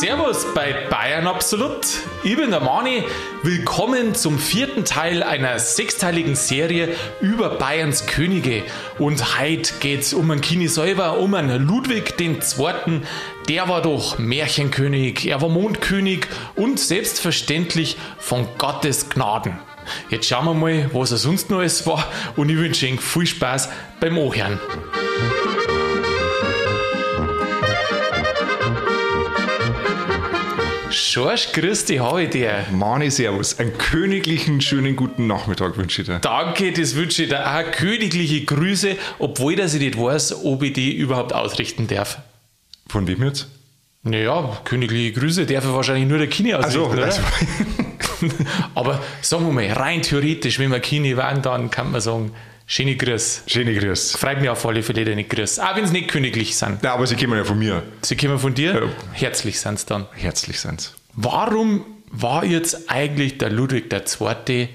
Servus bei Bayern Absolut. Ich bin der Mani. Willkommen zum vierten Teil einer sechsteiligen Serie über Bayerns Könige. Und heute geht's um einen Kini selber, um einen Ludwig II. Der war doch Märchenkönig, er war Mondkönig und selbstverständlich von Gottes Gnaden. Jetzt schauen wir mal, was er sonst noch alles war und ich wünsche Ihnen viel Spaß beim Ohren. Schorsch, grüß dich, habe ich dir. Mani, servus. Einen königlichen, schönen guten Nachmittag wünsche ich dir. Danke, das wünsche ich dir auch. Königliche Grüße, obwohl dass ich nicht weiß, ob ich die überhaupt ausrichten darf. Von wem jetzt? Naja, königliche Grüße darf ich wahrscheinlich nur der Kini ausrichten, Also, oder? also Aber sagen wir mal, rein theoretisch, wenn wir Kini waren, dann kann man sagen, schöne Grüß. schöne Grüße. Freut mich auf alle Fälle, deine Grüß. Auch wenn es nicht königlich sind. Ja, aber sie kommen ja von mir. Sie kommen von dir, Ja. herzlich sind es dann. Herzlich sind's. Warum war jetzt eigentlich der Ludwig II.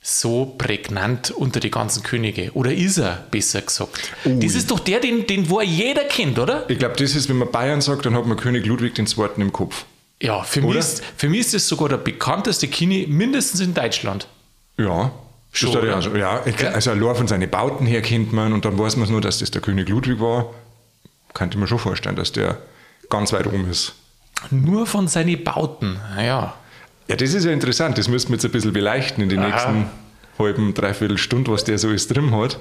so prägnant unter die ganzen Könige? Oder ist er, besser gesagt? Das ist doch der, den, den wo jeder kennt, oder? Ich glaube, das ist, wenn man Bayern sagt, dann hat man König Ludwig II. im Kopf. Ja, für mich, ist, für mich ist das sogar der bekannteste Kini, mindestens in Deutschland. Ja. Schon, oder? ja, so. ja also allein von seinen Bauten her kennt man und dann weiß man nur, dass das der König Ludwig war. Könnte man schon vorstellen, dass der ganz weit oben ist. Nur von seinen Bauten. Naja. Ja, das ist ja interessant. Das müssen wir jetzt ein bisschen beleuchten in den Aha. nächsten halben, dreiviertel Stunde, was der so alles drin hat.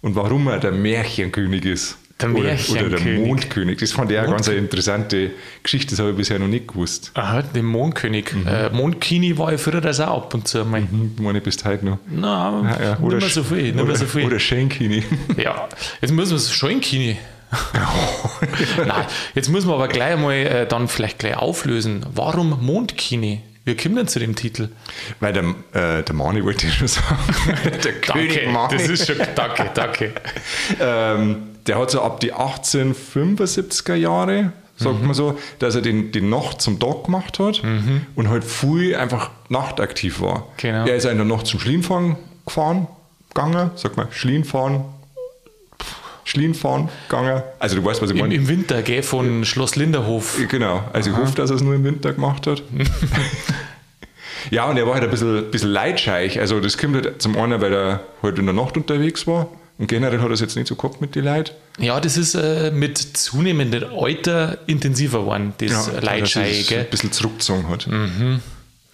Und warum er der Märchenkönig ist. Der Oder, oder der Märchenkönig. Mondkönig. Das fand ich auch ganz eine interessante Geschichte. Das habe ich bisher noch nicht gewusst. Aha, den Mondkönig. Äh, Mondkini war ich früher das auch ab und zu einmal. Hm, meine bis heute noch. Na, Ja, ja. nicht mehr so viel. Nicht oder, so viel. Oder Schenkini. Ja, jetzt müssen wir es schon in Kini. Nein, jetzt müssen wir aber gleich mal äh, dann vielleicht gleich auflösen. Warum Mondkini? Wie kommt denn zu dem Titel? Weil der, äh, der Mani wollte ich schon sagen. der König Mani. das ist schon, danke, danke. ähm, der hat so ab die 1875er Jahre, sagt Mhm. man so, dass er den, die Nacht zum Tag gemacht hat und halt früh einfach nachtaktiv war. Genau. Er ist in der Nacht zum Schlienfahren gefahren, gegangen, sag mal, Schlienfahren, Schlienfahren gegangen. Also du weißt, was ich Im, meine. Im Winter, gell, von Schloss Linderhof. Genau, also ich hoffe, dass er es nur im Winter gemacht hat. ja, und er war halt ein bisschen, bisschen leidscheich. Also das kommt halt zum einen, weil er halt in der Nacht unterwegs war. Und generell hat er es jetzt nicht so gehabt mit den Leuten. Ja, das ist äh, mit zunehmendem Alter intensiver geworden, das Leitschei, sich gell? ein bisschen zurückgezogen hat.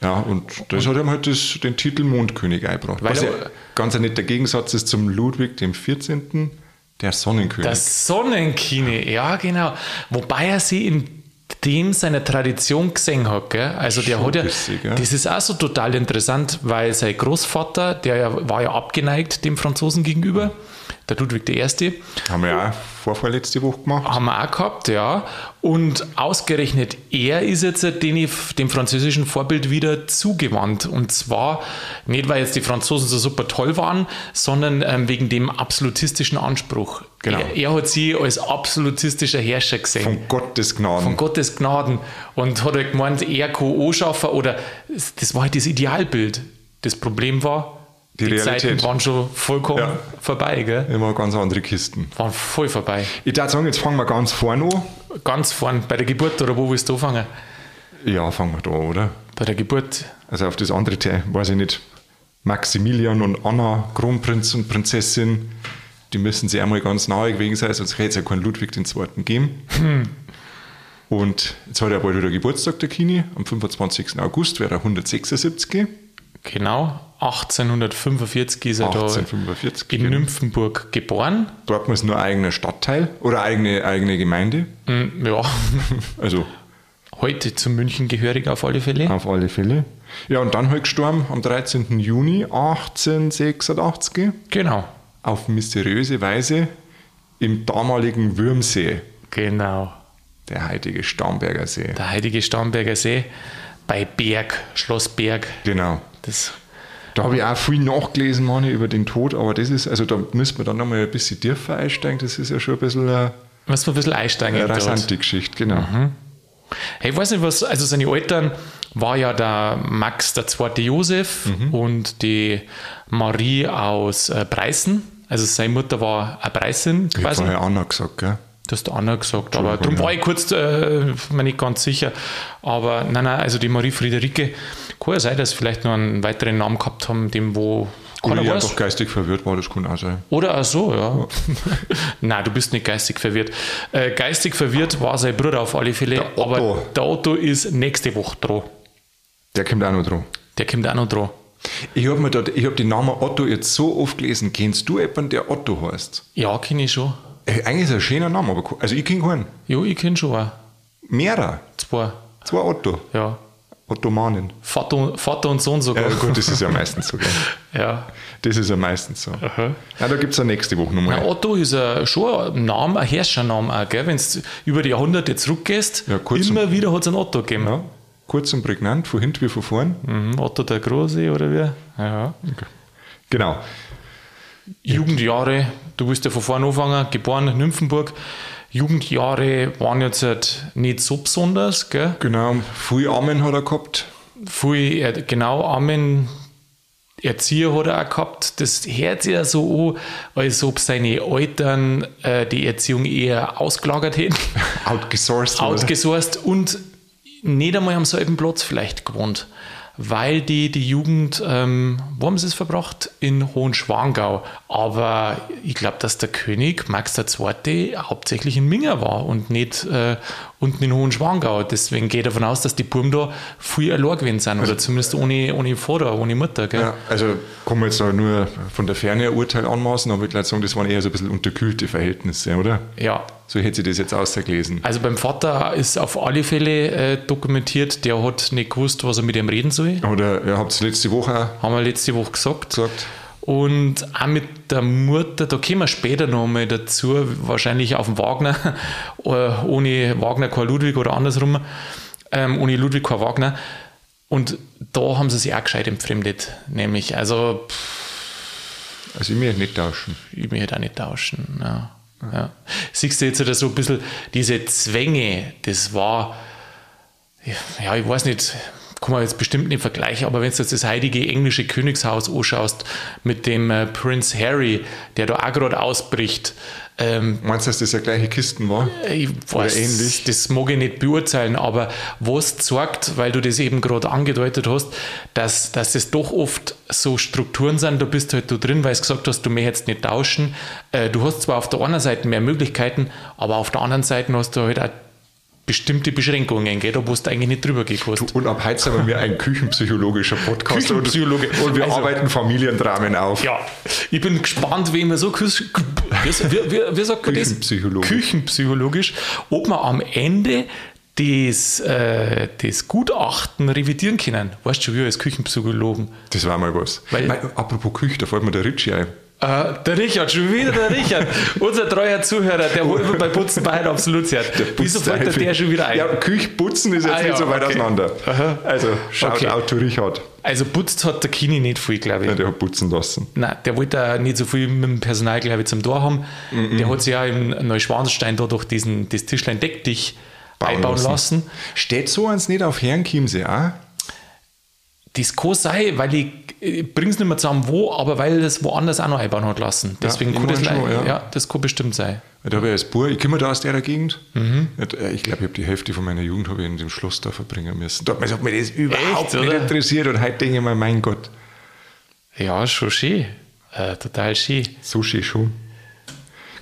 Ja, und das hat ihm halt das, den Titel Mondkönig eingebracht. Weil Was ja ganz ein netter Gegensatz ist zum Ludwig dem 14., der Sonnenkönig. Der Sonnenkine, ja genau. Wobei er sie in dem seiner Tradition gesehen hat. Gell? Also der Schon hat ja, bisschen, das ist auch so total interessant, weil sein Großvater, der war ja abgeneigt dem Franzosen gegenüber, der Ludwig I., Haben wir ja auch vorvorletzte Woche gemacht. haben wir auch gehabt, ja. Und ausgerechnet er ist jetzt dem, dem französischen Vorbild wieder zugewandt. Und zwar nicht, weil jetzt die Franzosen so super toll waren, sondern ähm, wegen dem absolutistischen Anspruch. Genau. Er, er hat sie als absolutistischer Herrscher gesehen. Von Gottes Gnaden. Von Gottes Gnaden. Und hat halt gemeint, er kann anschaffen oder das war halt das Idealbild. Das Problem war, Die die. Zeiten waren schon vollkommen Ja. vorbei, gell? Immer ganz andere Kisten. Waren voll vorbei. Ich würde sagen, jetzt fangen wir ganz vorne an. Ganz vorn bei der Geburt oder wo willst du anfangen? Ja, fangen wir da, an, oder? Bei der Geburt. Also auf das andere, Teil, weiß ich nicht. Maximilian und Anna, Kronprinz und Prinzessin, die müssen sich einmal ganz nahe gewesen sein, sonst hätte es ja keinen Ludwig II. geben. Und jetzt hat er bald wieder Geburtstag, der Kini. Am 25. August wäre er 176. Genau. 1845 ist er 1845, da in genau. Nymphenburg geboren. Dort muss nur ein eigener Stadtteil oder eigene, eigene Gemeinde. Mm, Ja, Also heute zu München gehörig auf alle Fälle. auf alle Fälle. Ja, und dann halt gestorben am 13. Juni 1886 Genau. auf mysteriöse Weise im damaligen Würmsee, Genau. der heutige Starnberger See. Der heilige Starnberger See bei Berg, Schloss Berg. Genau. Das, Da habe ich auch viel nachgelesen, Mani, über den Tod, aber das ist, also da müssen wir dann nochmal ein bisschen tiefer einsteigen, das ist ja schon ein bisschen eine, muss man ein bisschen einsteigen. eine rasante Geschichte, genau. Hey, ich weiß nicht, was, also seine Eltern war ja der Max, der zweite Josef Mhm. und die Marie aus äh, Preußen. Also seine Mutter war eine Preußin Ich habe vorher Anna gesagt, gell? Das der Anna gesagt, aber darum war ich kurz äh, mir nicht ganz sicher. Aber nein, nein, also die Marie Friederike, kann ja sein, dass sie vielleicht noch einen weiteren Namen gehabt haben, dem wo Oder ja, weiß. doch geistig verwirrt war, das kann auch sein. Oder auch so, ja. Nein, du bist nicht geistig verwirrt. Äh, geistig verwirrt war sein Bruder auf alle Fälle, Der aber der Otto ist nächste Woche dran. Der kommt auch noch dran. Der kommt auch noch dran. Ich habe mir dort, ich hab den Namen Otto jetzt so oft gelesen. Kennst du jemanden, der Otto heißt? Ja, kenne ich schon. Äh, Eigentlich ist er ein schöner Name, aber also ich kenne keinen. Jo, ich kenne schon auch. Mehrer. Zwei. Zwei Otto. Ja. Ottomanen. Vater, Vater und Sohn sogar. Ja, gut, das ist ja meistens so. Ja. Das ist ja meistens so. Aha. Ja, da gibt es ja nächste Woche Na, nochmal. Otto ist ein, schon ein Name, ein Herrschername auch, gell? Wenn du über die Jahrhunderte zurückgehst, Ja, immer wieder hat es einen Otto gegeben. Ja, kurz und prägnant, von hinten wie von vorn. Mhm, Otto der Große oder wie? Ja. Genau. Jugendjahre, du willst ja von vorne anfangen, geboren in Nymphenburg. Jugendjahre waren jetzt halt nicht so besonders, gell? Genau. Viel Amen hat er gehabt. Viel, genau, Armen, Erzieher hat er auch gehabt. Das hört sich ja so an, als ob seine Eltern äh, die Erziehung eher ausgelagert hätten, Outgesourced. outgesourced und nicht einmal am selben Platz vielleicht gewohnt. Weil die, die Jugend, ähm, wo haben sie es verbracht? In Hohenschwangau. Aber ich glaube, dass der König, Max II., hauptsächlich in Minga war und nicht äh, unten in Hohenschwangau. Deswegen geht er davon aus, dass die Buben da viel allein gewesen sind. Oder zumindest ohne, ohne Vater, ohne Mutter. Gell? Ja, also kann man jetzt nur von der Ferne ein Urteil anmaßen, aber ich würde sagen, das waren eher so ein bisschen unterkühlte Verhältnisse, oder? ja. So hätte sie das jetzt ausgelesen. Also beim Vater ist auf alle Fälle äh, dokumentiert, der hat nicht gewusst, was er mit ihm reden soll. Oder ihr habt es letzte Woche Haben wir letzte Woche gesagt. gesagt. Und auch mit der Mutter, da kommen wir später nochmal dazu, wahrscheinlich auf dem Wagner, äh, ohne Wagner kein Ludwig oder andersrum, ähm, ohne Ludwig kein Wagner. Und da haben sie sich auch gescheit entfremdet, nämlich, also pff, Also ich möchte nicht tauschen. ich möchte auch nicht tauschen. Ja. Ja. Siehst du jetzt so ein bisschen diese Zwänge, das war, ja, ich weiß nicht, kann man jetzt bestimmt nicht vergleichen, aber wenn du jetzt das heilige englische Königshaus anschaust mit dem äh, Prince Harry, der da auch gerade ausbricht, ähm, Meinst du, dass das ja gleiche Kisten war? ich weiß, ähnlich? das mag ich nicht beurteilen, aber was zeigt, weil du das eben gerade angedeutet hast, dass, dass das doch oft so Strukturen sind, du bist halt da drin, weil du gesagt hast, du möchtest nicht tauschen. Äh, Du hast zwar auf der einen Seite mehr Möglichkeiten, aber auf der anderen Seite hast du halt auch bestimmte Beschränkungen, gell, da wo du eigentlich nicht drüber gekostet. Und ab heute sind wir ein küchenpsychologischer Podcast. Küchenpsychologe. Und, und wir Also- arbeiten Familiendramen auf. Ja, ich bin gespannt, wie man so küs- wie, wie, wie, wie sagt man das? Küchenpsychologe. Küchenpsychologisch, ob wir am Ende das, äh, das Gutachten revidieren können. Weißt du wie als Küchenpsychologen. Das war mal was. Weil- Mei, apropos Küche, da fällt mir der Ritchie ein. Äh, der Richard, schon wieder der Richard, unser treuer Zuhörer, der wohl immer bei Putzen bei absolut hört. Wieso fällt der, der schon wieder ein? Ja, Küchputzen ist jetzt Ah, nicht ja, so weit okay. auseinander. Aha. Also, schaut Okay. out to Richard. Also putzt hat der Kini nicht viel, glaube ich. Ja, der hat putzen lassen. Nein, der wollte auch nicht so viel mit dem Personal, glaube ich, zum Tor haben. Mhm. Der hat sich ja im Neuschwanstein da durch diesen, das Tischlein Deck dich Bauen einbauen lassen. lassen. Steht so eins nicht auf Herrenchiemsee auch? Das kann sein, weil ich, ich bringe es nicht mehr zusammen, wo, aber weil das woanders auch noch einbauen hat lassen. Deswegen ich kann das, schon, ja. ja. das kann bestimmt sein. Da habe ich als Bub, ich komme da aus der Gegend. Mhm. Ich glaube, ich habe die Hälfte von meiner Jugend habe ich in dem Schloss da verbringen müssen. Damals hat mich das überhaupt Echt, nicht oder? interessiert und heute denke ich mir, mein Gott, Ja, schon schön. Äh, total schön. so schön schon.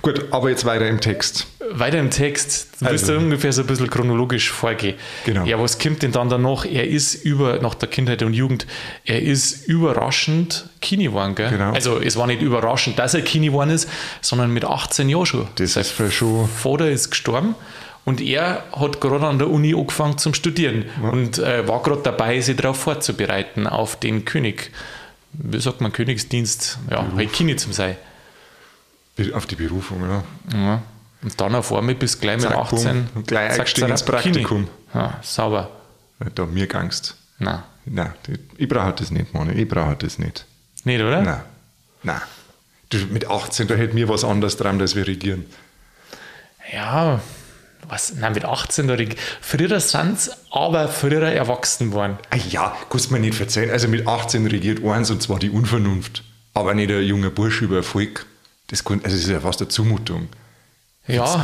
Gut, aber jetzt weiter im Text. Weiter im Text, du willst Also- ungefähr so ein bisschen chronologisch vorgehen. Genau. Ja, was kommt denn dann danach? Er ist über, nach der Kindheit und Jugend, er ist überraschend Kini geworden, gell? Genau. Also es war nicht überraschend, dass er Kini geworden ist, sondern mit 18 Jahren schon. Das ist für schon. Vater ist gestorben und er hat gerade an der Uni angefangen zum Studieren und äh, war gerade dabei, sich darauf vorzubereiten, auf den König. Wie sagt man, Königsdienst? Ja, halt Kini zum sein. Auf die Berufung, ja. Ja. Und dann auf einmal bis gleich mit Zack, 18. bumm. Und gleich zack, eingestiegen ins. Praktikum. Ja, sauber. Da mir gangst. Nein. Nein, ich brauche das nicht, Mann. Ich brauche das nicht. Nicht, oder? Nein. Nein. Du, mit 18, da hätte mir was anderes dran, als wir regieren. Ja, was? Nein, mit 18 da Früher sind sie aber früher erwachsen worden. Ah ja, kannst du mir nicht verzeihen. Also mit 18 regiert eins und zwar die Unvernunft. Aber nicht ein junger Bursch über Erfolg. Das, also das ist ja fast eine Zumutung. Ja, auch?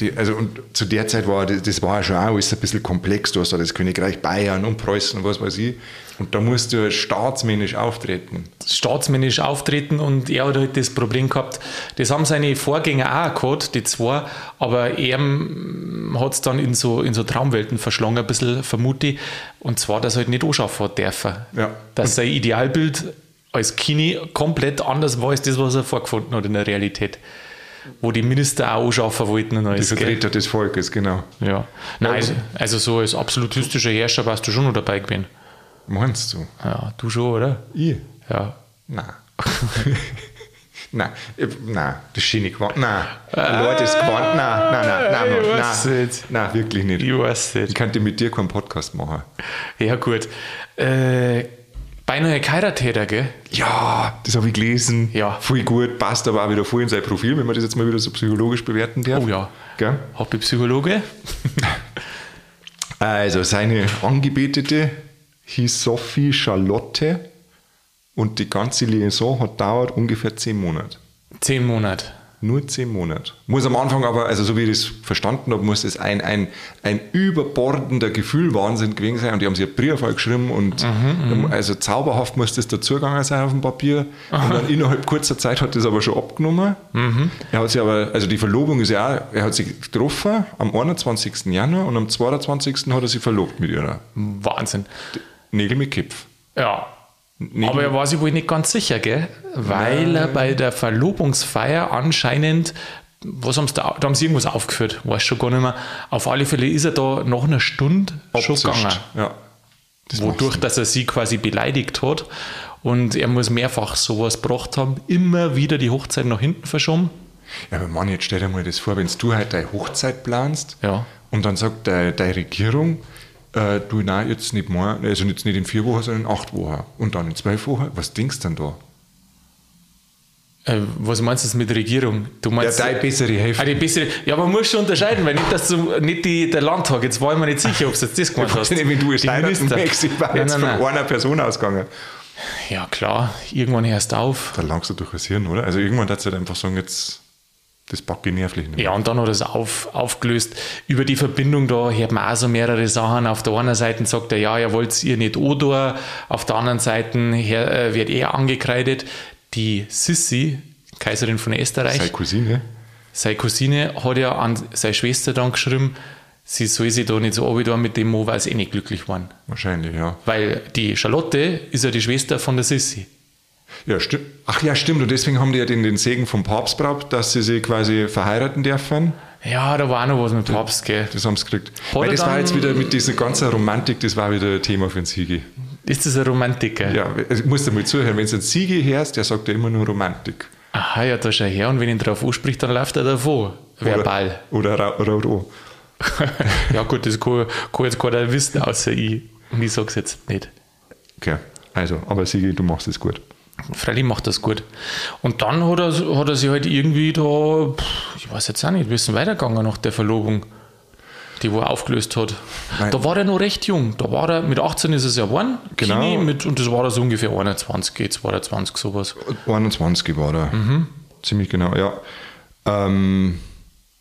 Die, also und zu der Zeit war das, das war ja schon auch alles ein bisschen komplex. Du hast da das Königreich Bayern und Preußen und was weiß ich. Und da musst du staatsmännisch auftreten. staatsmännisch auftreten und er hat halt das Problem gehabt, das haben seine Vorgänger auch gehabt, die zwei, aber er hat es dann in so, in so Traumwelten verschlungen, ein bisschen vermute ich, und zwar, dass er halt nicht anschaffen hat dürfen. Ja. Dass sein Idealbild als Kini komplett anders war als das, was er vorgefunden hat in der Realität. Wo die Minister auch anschaffen wollten und Die alles. gell? Vertreter des Volkes, genau. Ja. Nein, also, also so als absolutistischer Herrscher warst du schon noch dabei gewesen. Meinst du? Ja, du schon, oder? Ich? Ja. Nein. nein, ich- nein, das ist nicht gewandt. Nein, Leute, das gewandt. Nein, nein, nein, nein, Ich nein, weiß nein, nicht. nein, wirklich nicht. Ich weiß Ich nicht. könnte mit dir keinen Podcast machen. Ja, gut. Äh, beinahe geheiratet, hat gell? Ja, das habe ich gelesen. Ja. Voll gut, passt aber auch wieder voll in sein Profil, wenn man das jetzt mal wieder so psychologisch bewerten darf. Oh ja. Gell? Hobbypsychologe. Also, seine Angebetete hieß Sophie Charlotte und die ganze Liaison hat dauert ungefähr zehn Monate. Zehn Monate. Nur zehn Monate. Muss am Anfang aber, also so wie ich das verstanden habe, muss es ein, ein, ein überbordender Gefühlwahnsinn gewesen sein. Und die haben sich einen Brief geschrieben und also zauberhaft muss das dazugegangen sein auf dem Papier. Und dann innerhalb kurzer Zeit hat das aber schon abgenommen. Er hat sich aber, also die Verlobung ist ja auch, er hat sich getroffen am 21. Januar und am 22. hat er sich verlobt mit ihrer. Wahnsinn. Nägel mit Kipf. Ja. Nägel- Aber er war sich wohl nicht ganz sicher, gell? Weil er bei der Verlobungsfeier anscheinend, was haben sie da, da haben sie irgendwas aufgeführt, weiß schon gar nicht mehr. Auf alle Fälle ist er da nach einer Stunde schon Abzischt. gegangen. Ja. Das Wodurch, dass er sie quasi beleidigt hat. Und er muss mehrfach sowas gebracht haben, immer wieder die Hochzeit nach hinten verschoben. Ja, aber Mann, jetzt stell dir mal das vor, wenn du halt deine Hochzeit planst Ja. und dann sagt deine, deine Regierung, äh, du, nein, jetzt nicht mal, also jetzt nicht in vier Wochen, sondern in acht Wochen. Und dann in zwölf Wochen, was denkst du denn da? Äh, was meinst du mit Regierung? Du Ja, meinst, deine bessere Hälfte. Ah, die bessere, ja, man muss schon unterscheiden, weil nicht, dass du nicht die, der Landtag, jetzt war ich mir nicht sicher, ob du jetzt das gemeint hast. wenn du es Die möchtest, ich war Nein, jetzt nein, von nein. einer Person ausgegangen. Ja, klar, irgendwann hörst du auf. Da langst du durch das Hirn, oder? Also irgendwann hat halt einfach sagen, jetzt, das packe ich nervlich nicht. Ja, und dann hat er es auf, aufgelöst. Über die Verbindung da hört man auch so mehrere Sachen. Auf der einen Seite sagt er, ja, ihr wollt ihr nicht Odor. Auf der anderen Seite äh, wird er angekreidet. Die Sissi, Kaiserin von Österreich, Seine Cousine, seine Cousine, hat ja an seine Schwester dann geschrieben, sie soll sich da nicht so abgetan mit dem Mo, weil sie eh nicht glücklich waren. wahrscheinlich, ja. Weil die Charlotte ist ja die Schwester von der Sissi. Ja, stimmt. Ach ja, stimmt. Und deswegen haben die ja den, den Segen vom Papst braucht, dass sie sich quasi verheiraten dürfen. Ja, da war noch was mit Papst, gell? Das haben sie gekriegt. Hat Weil er das war jetzt wieder mit dieser ganzen Romantik, das war wieder ein Thema für den Siegi. Ist das ein Romantiker? Ja, also ich muss dir mal zuhören, wenn du einen Siegi hörst, der sagt ja immer nur Romantik. Aha, ja, da schau her und wenn ihn drauf anspricht, dann läuft er davon. Verbal. Oder, oder Ra- Raudo. ja, gut, das kann, kann jetzt keiner wissen, außer ich. Und ich sag's jetzt nicht. Okay, also, aber Siegi, du machst es gut. Freilich macht das gut. Und dann hat er, hat er sich halt irgendwie da, ich weiß jetzt auch nicht, wie ist denn weitergegangen nach der Verlobung, die wo er aufgelöst hat. Nein. Da war er noch recht jung. Da war er, mit 18 ist es ja geworden, Genau. Kini, mit, und das war er so ungefähr 21, 22, sowas. 21 war er. Ziemlich genau, ja. Ähm,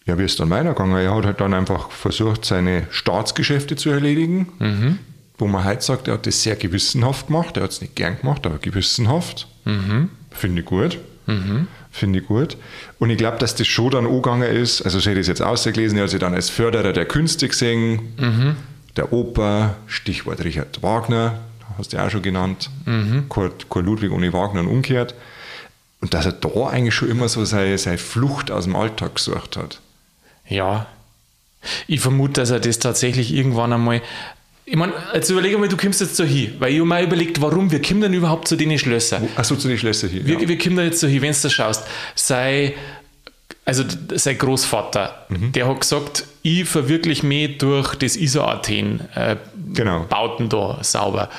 ja, wie ist dann weitergegangen? Er hat halt dann einfach versucht, seine Staatsgeschäfte zu erledigen. Wo man heute sagt, er hat das sehr gewissenhaft gemacht. Er hat es nicht gern gemacht, aber gewissenhaft. Finde ich gut. Finde ich gut. Und ich glaube, dass das schon dann angegangen ist, also so hätte ich es jetzt ausgelesen, er hat sich dann als Förderer der Künste gesehen, der Oper, Stichwort Richard Wagner, hast du ja auch schon genannt, Kein, kein Ludwig ohne Wagner und umgekehrt. Und dass er da eigentlich schon immer so seine, seine Flucht aus dem Alltag gesucht hat. Ja. Ich vermute, dass er das tatsächlich irgendwann einmal. Ich meine, jetzt überlege mal, du kommst jetzt so hin, weil ich mir überlegt, warum, wir kommen denn überhaupt zu den Schlössern? Achso, zu den Schlösser hier. Wir, ja. wir kommen da jetzt so hin, wenn du das schaust. Sei, also sein Großvater, Mhm. der hat gesagt, ich verwirkliche mich durch das ISO-Athen. Äh, Genau. Bauten da sauber.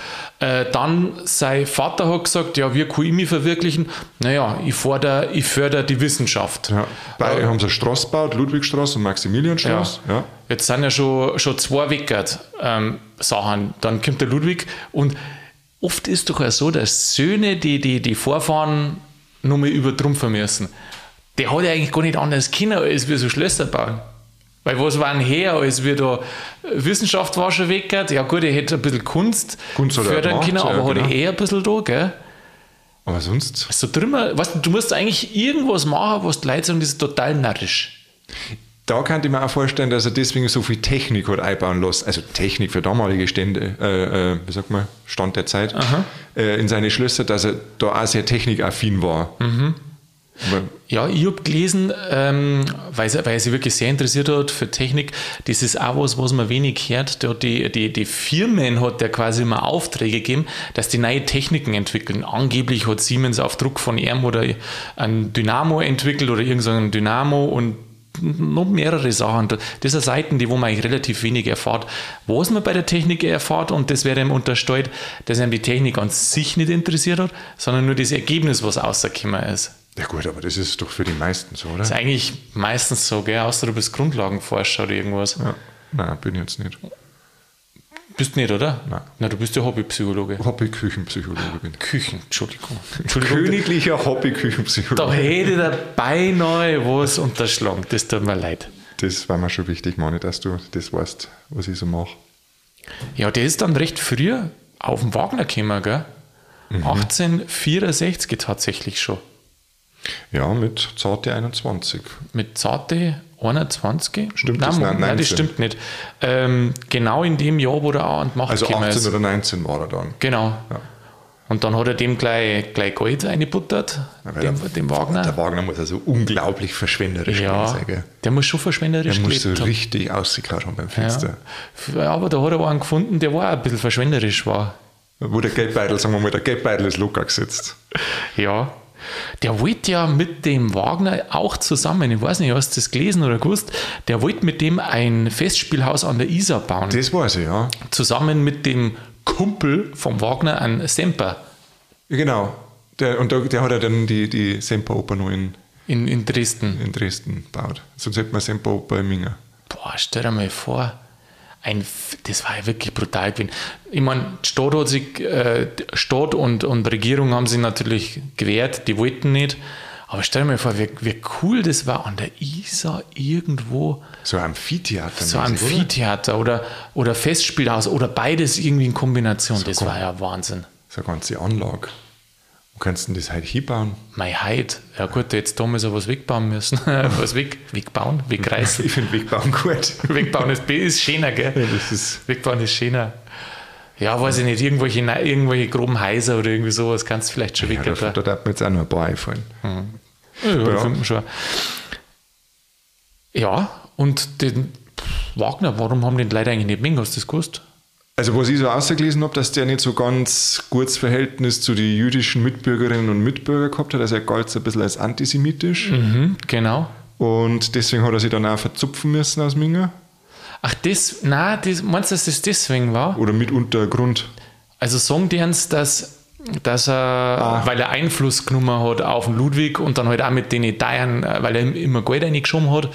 Äh, dann sein Vater hat gesagt, ja, wie kann ich mich verwirklichen? Naja, ich fordere, ich fördere die Wissenschaft. Ja. Beide haben so eine Straße gebaut, Ludwigstraße und Maximilianstraße. Ja. Jetzt sind ja schon, schon zwei Weckert ähm, Sachen. Dann kommt der Ludwig und oft ist doch auch so, dass Söhne, die die, die Vorfahren nochmal übertrumpfen müssen. Der hat ja eigentlich gar nicht anders Kinder, als wir so Schlösser bauen. Weil was war denn her, als wir da Wissenschaft war schon weg, ja gut, er hätte ein bisschen Kunst, Kunst er fördern können, aber ja, hat er genau. eher ein bisschen da, gell? Aber sonst? So drüber, weißt du, du musst eigentlich irgendwas machen, was die Leute sagen, das ist total narrisch. Da könnte ich mir auch vorstellen, dass er deswegen so viel Technik hat einbauen lässt. Also Technik für damalige Stände, äh, äh, wie sagt man, Stand der Zeit, äh, in seine Schlösser, dass er da auch sehr technikaffin war. Aber Ja, ich habe gelesen, ähm, weil, sie- weil sich wirklich sehr interessiert hat für Technik. Das ist auch was, was man wenig hört. Die, die, die Firmen hat der quasi immer Aufträge gegeben, dass die neue Techniken entwickeln. Angeblich hat Siemens auf Druck von ihm oder ein Dynamo entwickelt oder irgendein Dynamo und noch mehrere Sachen. Das sind Seiten, die wo man eigentlich relativ wenig erfährt. Was man bei der Technik erfährt, und das wäre ihm unterstellt, dass ihm die Technik an sich nicht interessiert hat, sondern nur das Ergebnis, was rausgekommen ist. Ja gut, aber das ist doch für die meisten so, oder? Das ist eigentlich meistens so, gell? Außer du bist Grundlagenforscher oder irgendwas. Ja. Nein, bin ich jetzt nicht. Bist nicht, oder? Nein. Na, du bist ja Hobbypsychologe. Hobby-Küchenpsychologe bin. Küchen, Entschuldigung. Entschuldigung. Königlicher Hobby-Küchenpsychologe. Da hätte ich da beinahe was unterschlagen. Das tut mir leid. Das war mir schon wichtig, Mani, dass du das weißt, was ich so mache. Ja, der ist dann recht früh auf den Wagner gekommen, gell? Mhm. 1864 tatsächlich schon. Ja, mit zarte 21. Mit zarte 21. Stimmt nein, das? Nein, Nein, das 19. stimmt nicht. Ähm, genau in dem Jahr, wo der auch an die Macht Also gekommen 18 ist. oder 19 war er dann. Genau. Ja. Und dann hat er dem gleich, gleich Geld eingebuttert, dem, der- dem Wagner. Der Wagner muss also unglaublich verschwenderisch ja, sein. Gell? der muss schon verschwenderisch Der muss so haben. richtig ausgekaut haben beim Fenster. Ja. Aber da hat er einen gefunden, der war auch ein bisschen verschwenderisch war. Wo der Geldbeutel, sagen wir mal, der Geldbeutel ist locker gesetzt. Ja. Der wollte ja mit dem Wagner auch zusammen, ich weiß nicht, hast du das gelesen oder gewusst, der wollte mit dem ein Festspielhaus an der Isar bauen. Das weiß ich, ja. zusammen mit dem Kumpel vom Wagner, ein Semper Genau. Der, und da, der hat ja dann die, die Semperoper noch in, in, in Dresden. in Dresden gebaut. Sonst hätte man Semperoper in Minga. Boah, stell dir mal vor, ein, das war ja wirklich brutal gewesen. Ich meine, die Stadt, hat sich, äh, Stadt und, und Regierung haben sich natürlich gewehrt, die wollten nicht. Aber stell dir mal vor, wie, wie cool das war an der Isar irgendwo, So ein Amphitheater. so ein mäßig, oder? Amphitheater oder, oder Festspielhaus oder beides irgendwie in Kombination. das komm. war ja Wahnsinn. So eine ganze Anlage. Kannst du denn das halt hinbauen? Mein Heid, ja gut, jetzt damals auch was wegbauen müssen. was weg, wegbauen, wegreißen. Ich finde Wegbauen gut. Wegbauen ist, ist schöner, gell? Ja, das ist, Wegbauen ist schöner. Ja, weiß ich nicht, irgendwelche, irgendwelche groben Häuser oder irgendwie sowas kannst du vielleicht schon ja, da, weggetan. da darf mir jetzt auch noch ein paar einfallen. Ja, ja, Ja. finden wir schon. Ja, und den Wagner, warum haben den leider eigentlich nicht mehr? Hast du das gewusst? Also, was ich so ausgelesen habe, dass der nicht so ganz gutes Verhältnis zu den jüdischen Mitbürgerinnen und Mitbürgern gehabt hat. Also, er galt so ein bisschen als antisemitisch. Mhm, genau. Und deswegen hat er sich dann auch verzupfen müssen aus Minga. Ach, das, nein, das, meinst du, dass das deswegen war? Oder mitunter Grund. Also sagen die uns, dass, dass er, Ah. weil er Einfluss genommen hat auf Ludwig und dann halt auch mit den Italien, äh, weil er immer Geld reingeschoben hat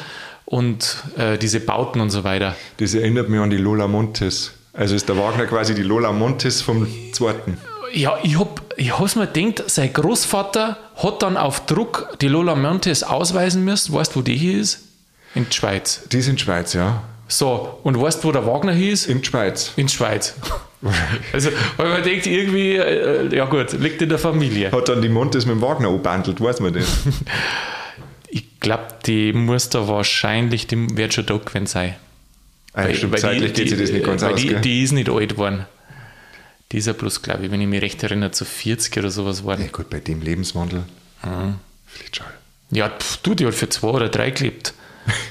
und äh, diese Bauten und so weiter. Das erinnert mich an die Lola Montes. Also ist der Wagner quasi die Lola Montes vom Zweiten. Ja, ich hab, ich hab's mir gedacht, sein Großvater hat dann auf Druck die Lola Montes ausweisen müssen. Weißt du, wo die hier ist? In der Schweiz. Die ist in Schweiz, ja. So, und weißt du, wo der Wagner hier ist? In Schweiz. In der Schweiz. Also, weil man denkt, irgendwie, äh, ja gut, liegt in der Familie. Hat dann die Montes mit dem Wagner angebandelt, weiß man das. Ich glaube, die muss da wahrscheinlich, die wird schon da gewesen sein. Ah, ja, stimmt, zeitlich geht sich das nicht ganz weil aus, die, gell? die ist nicht alt geworden. Die ist ja bloß, glaube ich, wenn ich mich recht erinnere, zu 40 oder sowas geworden. Ja, gut, bei dem Lebenswandel. Mhm. Vielleicht schon. Ja, pf, du, die hat für zwei oder drei gelebt.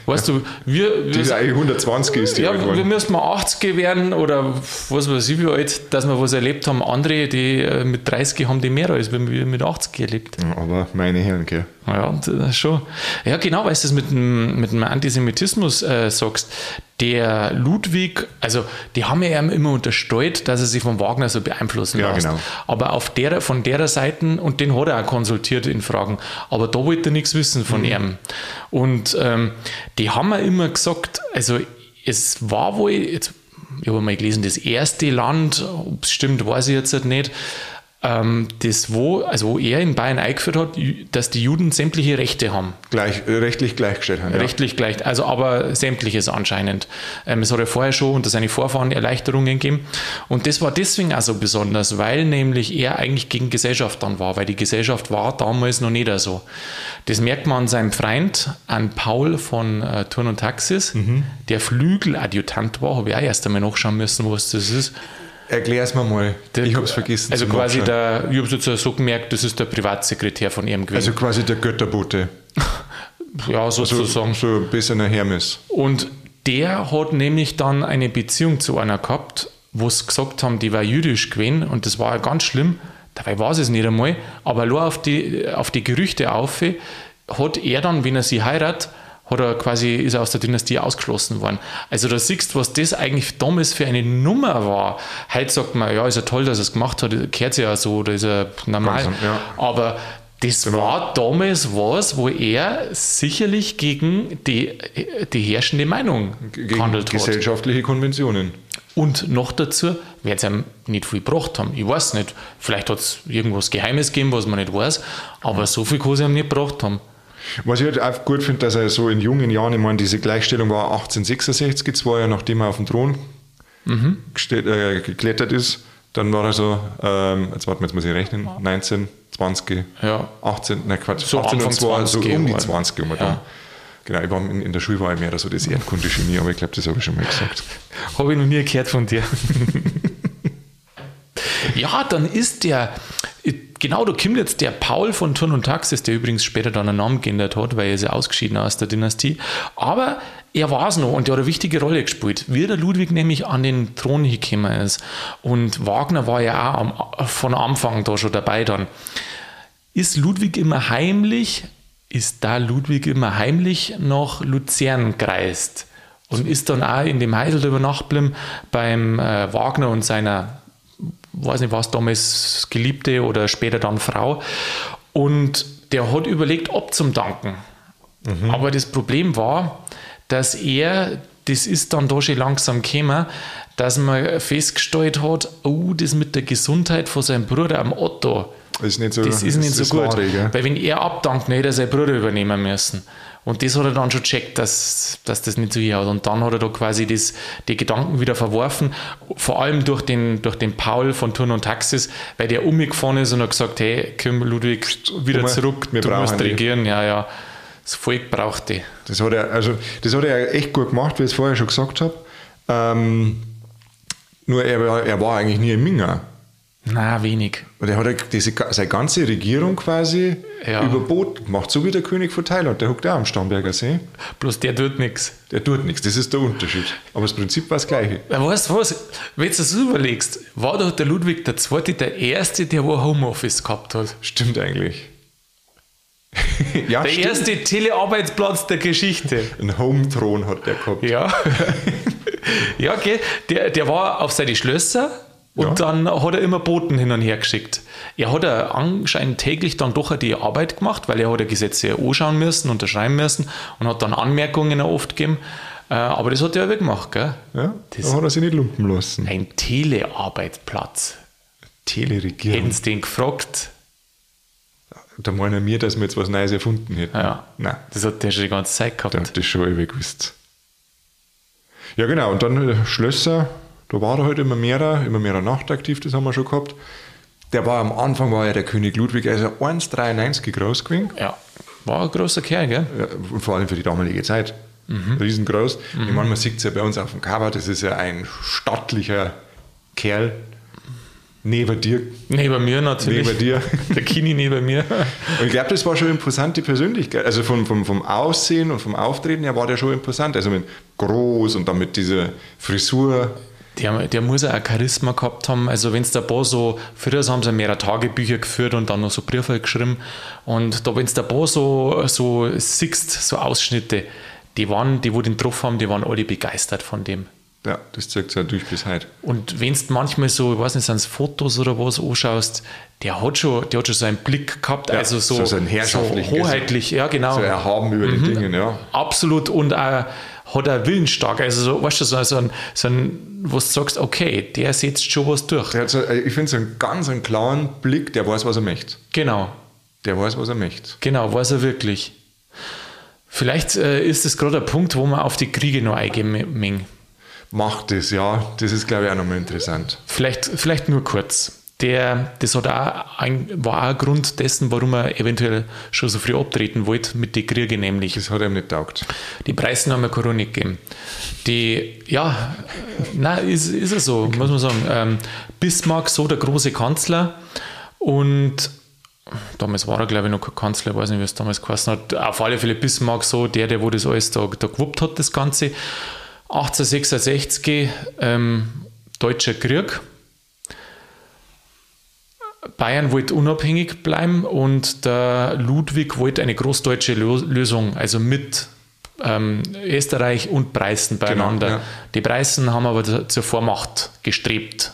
Weißt du, wir, Die wir, ist eigentlich 120 ist die ja, wir müssen mal 80 werden oder was weiß ich wie alt, dass wir was erlebt haben. Andere, die äh, mit 30 haben die mehr als wenn wir mit 80 erlebt. Aber meine Herren, gell. Ja, und, äh, schon. Ja, genau, weil du das mit dem, mit dem Antisemitismus äh, sagst. Der Ludwig, also die haben ja immer unterstellt, dass er sich von Wagner so beeinflussen Ja, lässt. genau. Aber auf der, von der Seite, und den hat er auch konsultiert in Fragen, aber da wollte er nichts wissen von ihm. Und ähm, die haben ja immer gesagt, also es war wohl, jetzt, ich habe mal gelesen, das erste Land, ob es stimmt, weiß ich jetzt nicht, das wo, also wo er in Bayern eingeführt hat, dass die Juden sämtliche Rechte haben. Gleich, äh, rechtlich gleichgestellt haben. Ja. Rechtlich gleich, also aber sämtliches anscheinend. Ähm, es hat ja vorher schon unter seine Vorfahren Erleichterungen gegeben. Und das war deswegen auch so besonders, weil nämlich er eigentlich gegen Gesellschaft dann war, weil die Gesellschaft war damals noch nicht so. Das merkt man an seinem Freund, an Paul von äh, Turn und Taxis, mhm. der Flügeladjutant war, habe ich auch erst einmal nachschauen müssen, was das ist. Erklär's mir mal. Der, ich hab's vergessen. Also quasi der, ich habe jetzt so gemerkt, das ist der Privatsekretär von ihrem gewesen. Also quasi der Götterbote. ja, sozusagen. Also, so ein bisschen ein Hermes. Und der hat nämlich dann eine Beziehung zu einer gehabt, wo sie gesagt haben, die war jüdisch gewesen und das war ganz schlimm. Dabei war es nicht einmal, aber nur auf die, auf die Gerüchte auf, hat er dann, wenn er sie heiratet, hat er quasi, ist er aus der Dynastie ausgeschlossen worden. Also da siehst was das eigentlich damals für eine Nummer war. Heute sagt man, ja, ist ja toll, dass er es gemacht hat, kehrt ja so, oder ist er normal. Ja. Aber das genau. war damals was, wo er sicherlich gegen die, die herrschende Meinung gegen gehandelt hat. Gesellschaftliche Konventionen. Und noch dazu wird es ihm nicht viel gebracht haben. Ich weiß nicht. Vielleicht hat es irgendwas Geheimes gegeben, was man nicht weiß. Aber so viel kann es ihm nicht gebracht haben. Was ich halt auch gut finde, dass er so in jungen Jahren, ich meine, diese Gleichstellung war 1866, zwei Jahre nachdem er auf den Thron mhm. äh, geklettert ist. Dann war er so, ähm, jetzt warten wir, jetzt muss ich rechnen, 19, 20, ja. 18, nein Quatsch, so 18 und 2, so um die 20 um ja. Genau, ich war in, in, der Schule war ich mehr so das Erdkunde-Genie, aber ich glaube, das habe ich schon mal gesagt. habe ich noch nie gehört von dir. ja, dann ist der, genau, da kommt jetzt der Paul von Turn und Taxis, der übrigens später dann einen Namen geändert hat, weil er ist ja ausgeschieden aus der Dynastie. Aber er war es noch und der hat eine wichtige Rolle gespielt. Wie der Ludwig nämlich an den Thron gekommen ist. Und Wagner war ja auch am, von Anfang da schon dabei dann. Ist Ludwig immer heimlich, ist da Ludwig immer heimlich nach Luzern gereist und ist dann auch in dem Heidel über Nacht beim äh, Wagner und seiner weiß nicht, was damals Geliebte oder später dann Frau. Und der hat überlegt, ob zum Danken. Mhm. Aber das Problem war, dass er, das ist dann da schon langsam gekommen, dass man festgestellt hat, oh, das mit der Gesundheit von seinem Bruder am Otto, ist nicht so, das ist nicht so gut. Wahre, weil wenn er abdankt, hätte er seinen Bruder übernehmen müssen. Und das hat er dann schon checkt, dass, dass das nicht so hier hat. Und dann hat er da quasi das, die Gedanken wieder verworfen, vor allem durch den, durch den Paul von Turn und Taxis, weil der umgefahren ist und hat gesagt, hey, komm Ludwig, wieder Komm, zurück, du musst regieren. Ja, ja, das Volk braucht die. Das hat er, also, das hat er echt gut gemacht, wie ich es vorher schon gesagt habe. Ähm, nur er, er war eigentlich nie in Minga. Na, wenig. Und er hat diese, seine ganze Regierung quasi ja. über Boot gemacht, so wie der König von Thailand. Der huckt auch am Starnberger See. Bloß der tut nichts. Der tut nichts, das ist der Unterschied. Aber das Prinzip war das gleiche. Ja, weißt du was? Wenn du das überlegst, war doch der Ludwig II. der Erste, der wo Homeoffice gehabt hat. Stimmt eigentlich. ja, der stimmt. erste Telearbeitsplatz der Geschichte. Ein Home-Thron hat der gehabt. Ja. ja, okay. Der, der war auf seine Schlösser und ja. dann hat er immer Boten hin und her geschickt. Er hat anscheinend täglich dann doch die Arbeit gemacht, weil er hat ja Gesetze anschauen müssen, unterschreiben müssen und hat dann Anmerkungen oft gegeben. Äh, aber das hat er ja gemacht, gell? Ja, das da hat er sich nicht lumpen lassen. Ein Telearbeitsplatz. Teleregierung. Hätten sie den gefragt. Da meinen wir, dass wir jetzt was Neues erfunden hätten. Ja, Nein. das hat der schon die ganze Zeit gehabt. Der hat das schon ewig gewusst. Ja, genau. Und dann Schlösser da war er halt immer mehr, immer mehr nachtaktiv, das haben wir schon gehabt. Der war am Anfang, war ja der König Ludwig, also 1,93 groß gewesen. Ja, war ein großer Kerl, gell? Ja, und vor allem für die damalige Zeit. Mhm. Riesengroß. Mhm. Ich meine, man sieht es ja bei uns auf dem Cover, das ist ja ein stattlicher Kerl. Neben dir. Neben mir natürlich. Neben dir. Der Kini neben mir. Und ich glaube, das war schon eine imposante Persönlichkeit. Also vom, vom, vom Aussehen und vom Auftreten her war der schon imposant. Also mit groß und dann mit dieser Frisur. Der, der muss ja auch Charisma gehabt haben. Also, wenn es da ein paar so, früher haben sie mehrere Tagebücher geführt und dann noch so Briefe geschrieben. Und da, wenn es da ein paar so, so siehst, so Ausschnitte, die waren, die wo den drauf haben, die waren alle begeistert von dem. Ja, das zeigt ja durch bis heute. Und wenn du manchmal so, ich weiß nicht, sind es Fotos oder was anschaust, der hat schon, der hat schon so einen Blick gehabt, ja, also so, so, so hoheitlich, ja genau. So erhaben über mhm. die Dinge, ja. Absolut und auch hat er willensstark. Also, so, weißt du, so, so ein, so ein, wo du sagst, okay, der setzt schon was durch. Der hat so, ich finde so einen ganz einen klaren Blick, der weiß, was er möchte. Genau, Der weiß, was er möchte. genau, weiß er wirklich. Vielleicht äh, ist es gerade der Punkt, wo man auf die Kriege noch eingehen. Macht das, ja. Das ist, glaube ich, auch nochmal interessant. Vielleicht, vielleicht nur kurz. Der, das hat auch ein, war auch ein Grund dessen, warum er eventuell schon so früh abtreten wollte mit den Kriegen, nämlich Das hat ihm nicht taugt. die Preisen haben ja Corona gegeben. Die, ja, nein, ist, ist es so, muss man sagen. Ähm, Bismarck, so der große Kanzler und damals war er, glaube ich, noch kein Kanzler, ich weiß nicht, wie es damals geheißen hat. Auf alle Fälle Bismarck, so der, der wo das alles da, da gewuppt hat, das Ganze. 1866, ähm, Deutscher Krieg. Bayern wollte unabhängig bleiben und der Ludwig wollte eine großdeutsche Lösung, also mit ähm, Österreich und Preußen beieinander. ja. Die Preußen haben aber zur- Vormacht gestrebt.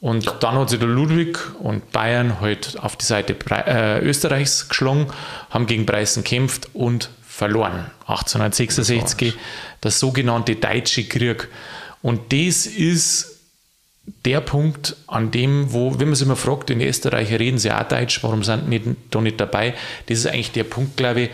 Und dann hat sich der Ludwig und Bayern halt auf die Seite äh, Österreichs geschlagen, haben gegen Preußen gekämpft und verloren. 1866, der sogenannte Deutsche Krieg. Und das ist der Punkt, an dem, wo, wenn man sich immer fragt, in Österreich reden sie auch Deutsch, warum sind die da nicht dabei? Das ist eigentlich der Punkt, glaube ich,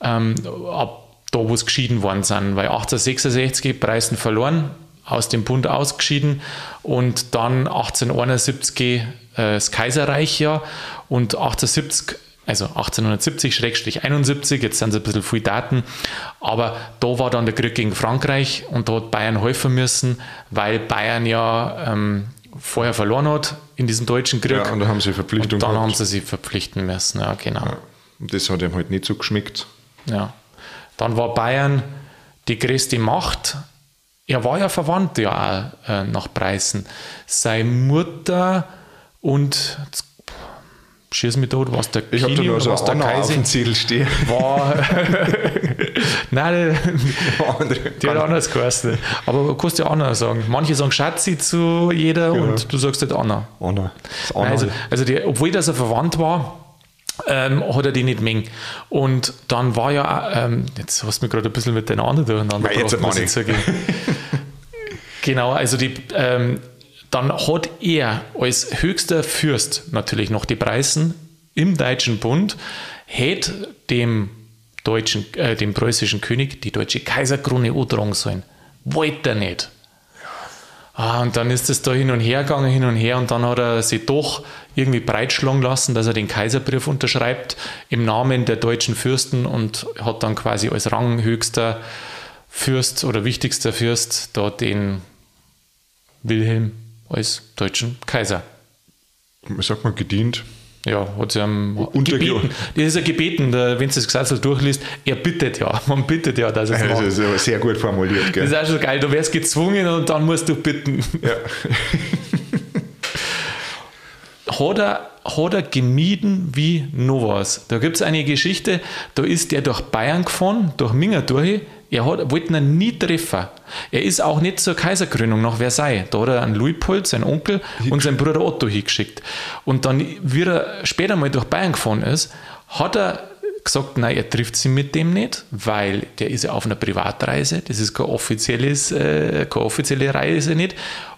ähm, ab da, wo es geschieden worden sind, weil 1866 Preußen verloren, aus dem Bund ausgeschieden und dann 1871 äh, das Kaiserreich ja und 1870 also 1870-71, jetzt sind es ein bisschen viel Daten, aber da war dann der Krieg gegen Frankreich und da hat Bayern helfen müssen, weil Bayern ja ähm, vorher verloren hat in diesem deutschen Krieg. Ja, und da haben sie Verpflichtung und dann gehabt. haben sie sich verpflichten müssen, ja, genau. Und das hat ihm halt nicht so geschmeckt. Ja. Dann war Bayern die größte Macht. Er war ja verwandt ja auch äh, nach Preußen. Seine Mutter und jetzt schieß mich tot, was der Ich Kini nur so was der Kaiser dem Zettel stehen. war. Nein, Andere- die hat anders geheißen. Aber du kannst ja Anna sagen. Manche sagen Schatzi zu jeder und du sagst halt Anna. Anna. Nein, Anna. also, also die, obwohl das er verwandt war, ähm, hat er die nicht mengen. Und dann war ja, ähm, jetzt hast du mich gerade ein bisschen mit den anderen durcheinander Nein, jetzt gebracht, muss mach ich zugeben. Genau, also die, ähm, dann hat er als höchster Fürst natürlich noch die Preisen im Deutschen Bund, hätte dem deutschen, äh, dem preußischen König die deutsche Kaiserkrone antragen sollen. Wollte er nicht. Ah, und dann ist es da hin und her gegangen, hin und her, und dann hat er sich doch irgendwie breitschlagen lassen, dass er den Kaiserbrief unterschreibt im Namen der deutschen Fürsten und hat dann quasi als ranghöchster Fürst oder wichtigster Fürst da den Wilhelm als deutschen Kaiser. Sagt man gedient. Ja, hat sie am gebeten. Das ist ja gebeten, wenn du das Gesetz durchliest, er bittet ja, man bittet ja, dass es Das macht. ist aber sehr gut formuliert, Das gell? ist auch schon geil, du wärst gezwungen und dann musst du bitten. Ja. hat er, hat er gemieden wie noch was. Da gibt es eine Geschichte, da ist der durch Bayern gefahren, durch Minger durch. Er hat, wollte ihn nie treffen. Er ist auch nicht zur Kaiserkrönung nach Versailles. Da hat er einen Luitpold, seinen Onkel, und seinen Bruder Otto hingeschickt. Und dann, wie er später mal durch Bayern gefahren ist, hat er gesagt, nein, er trifft sie mit dem nicht, weil der ist ja auf einer Privatreise. Das ist keine, offizielles, äh, keine offizielle Reise nicht.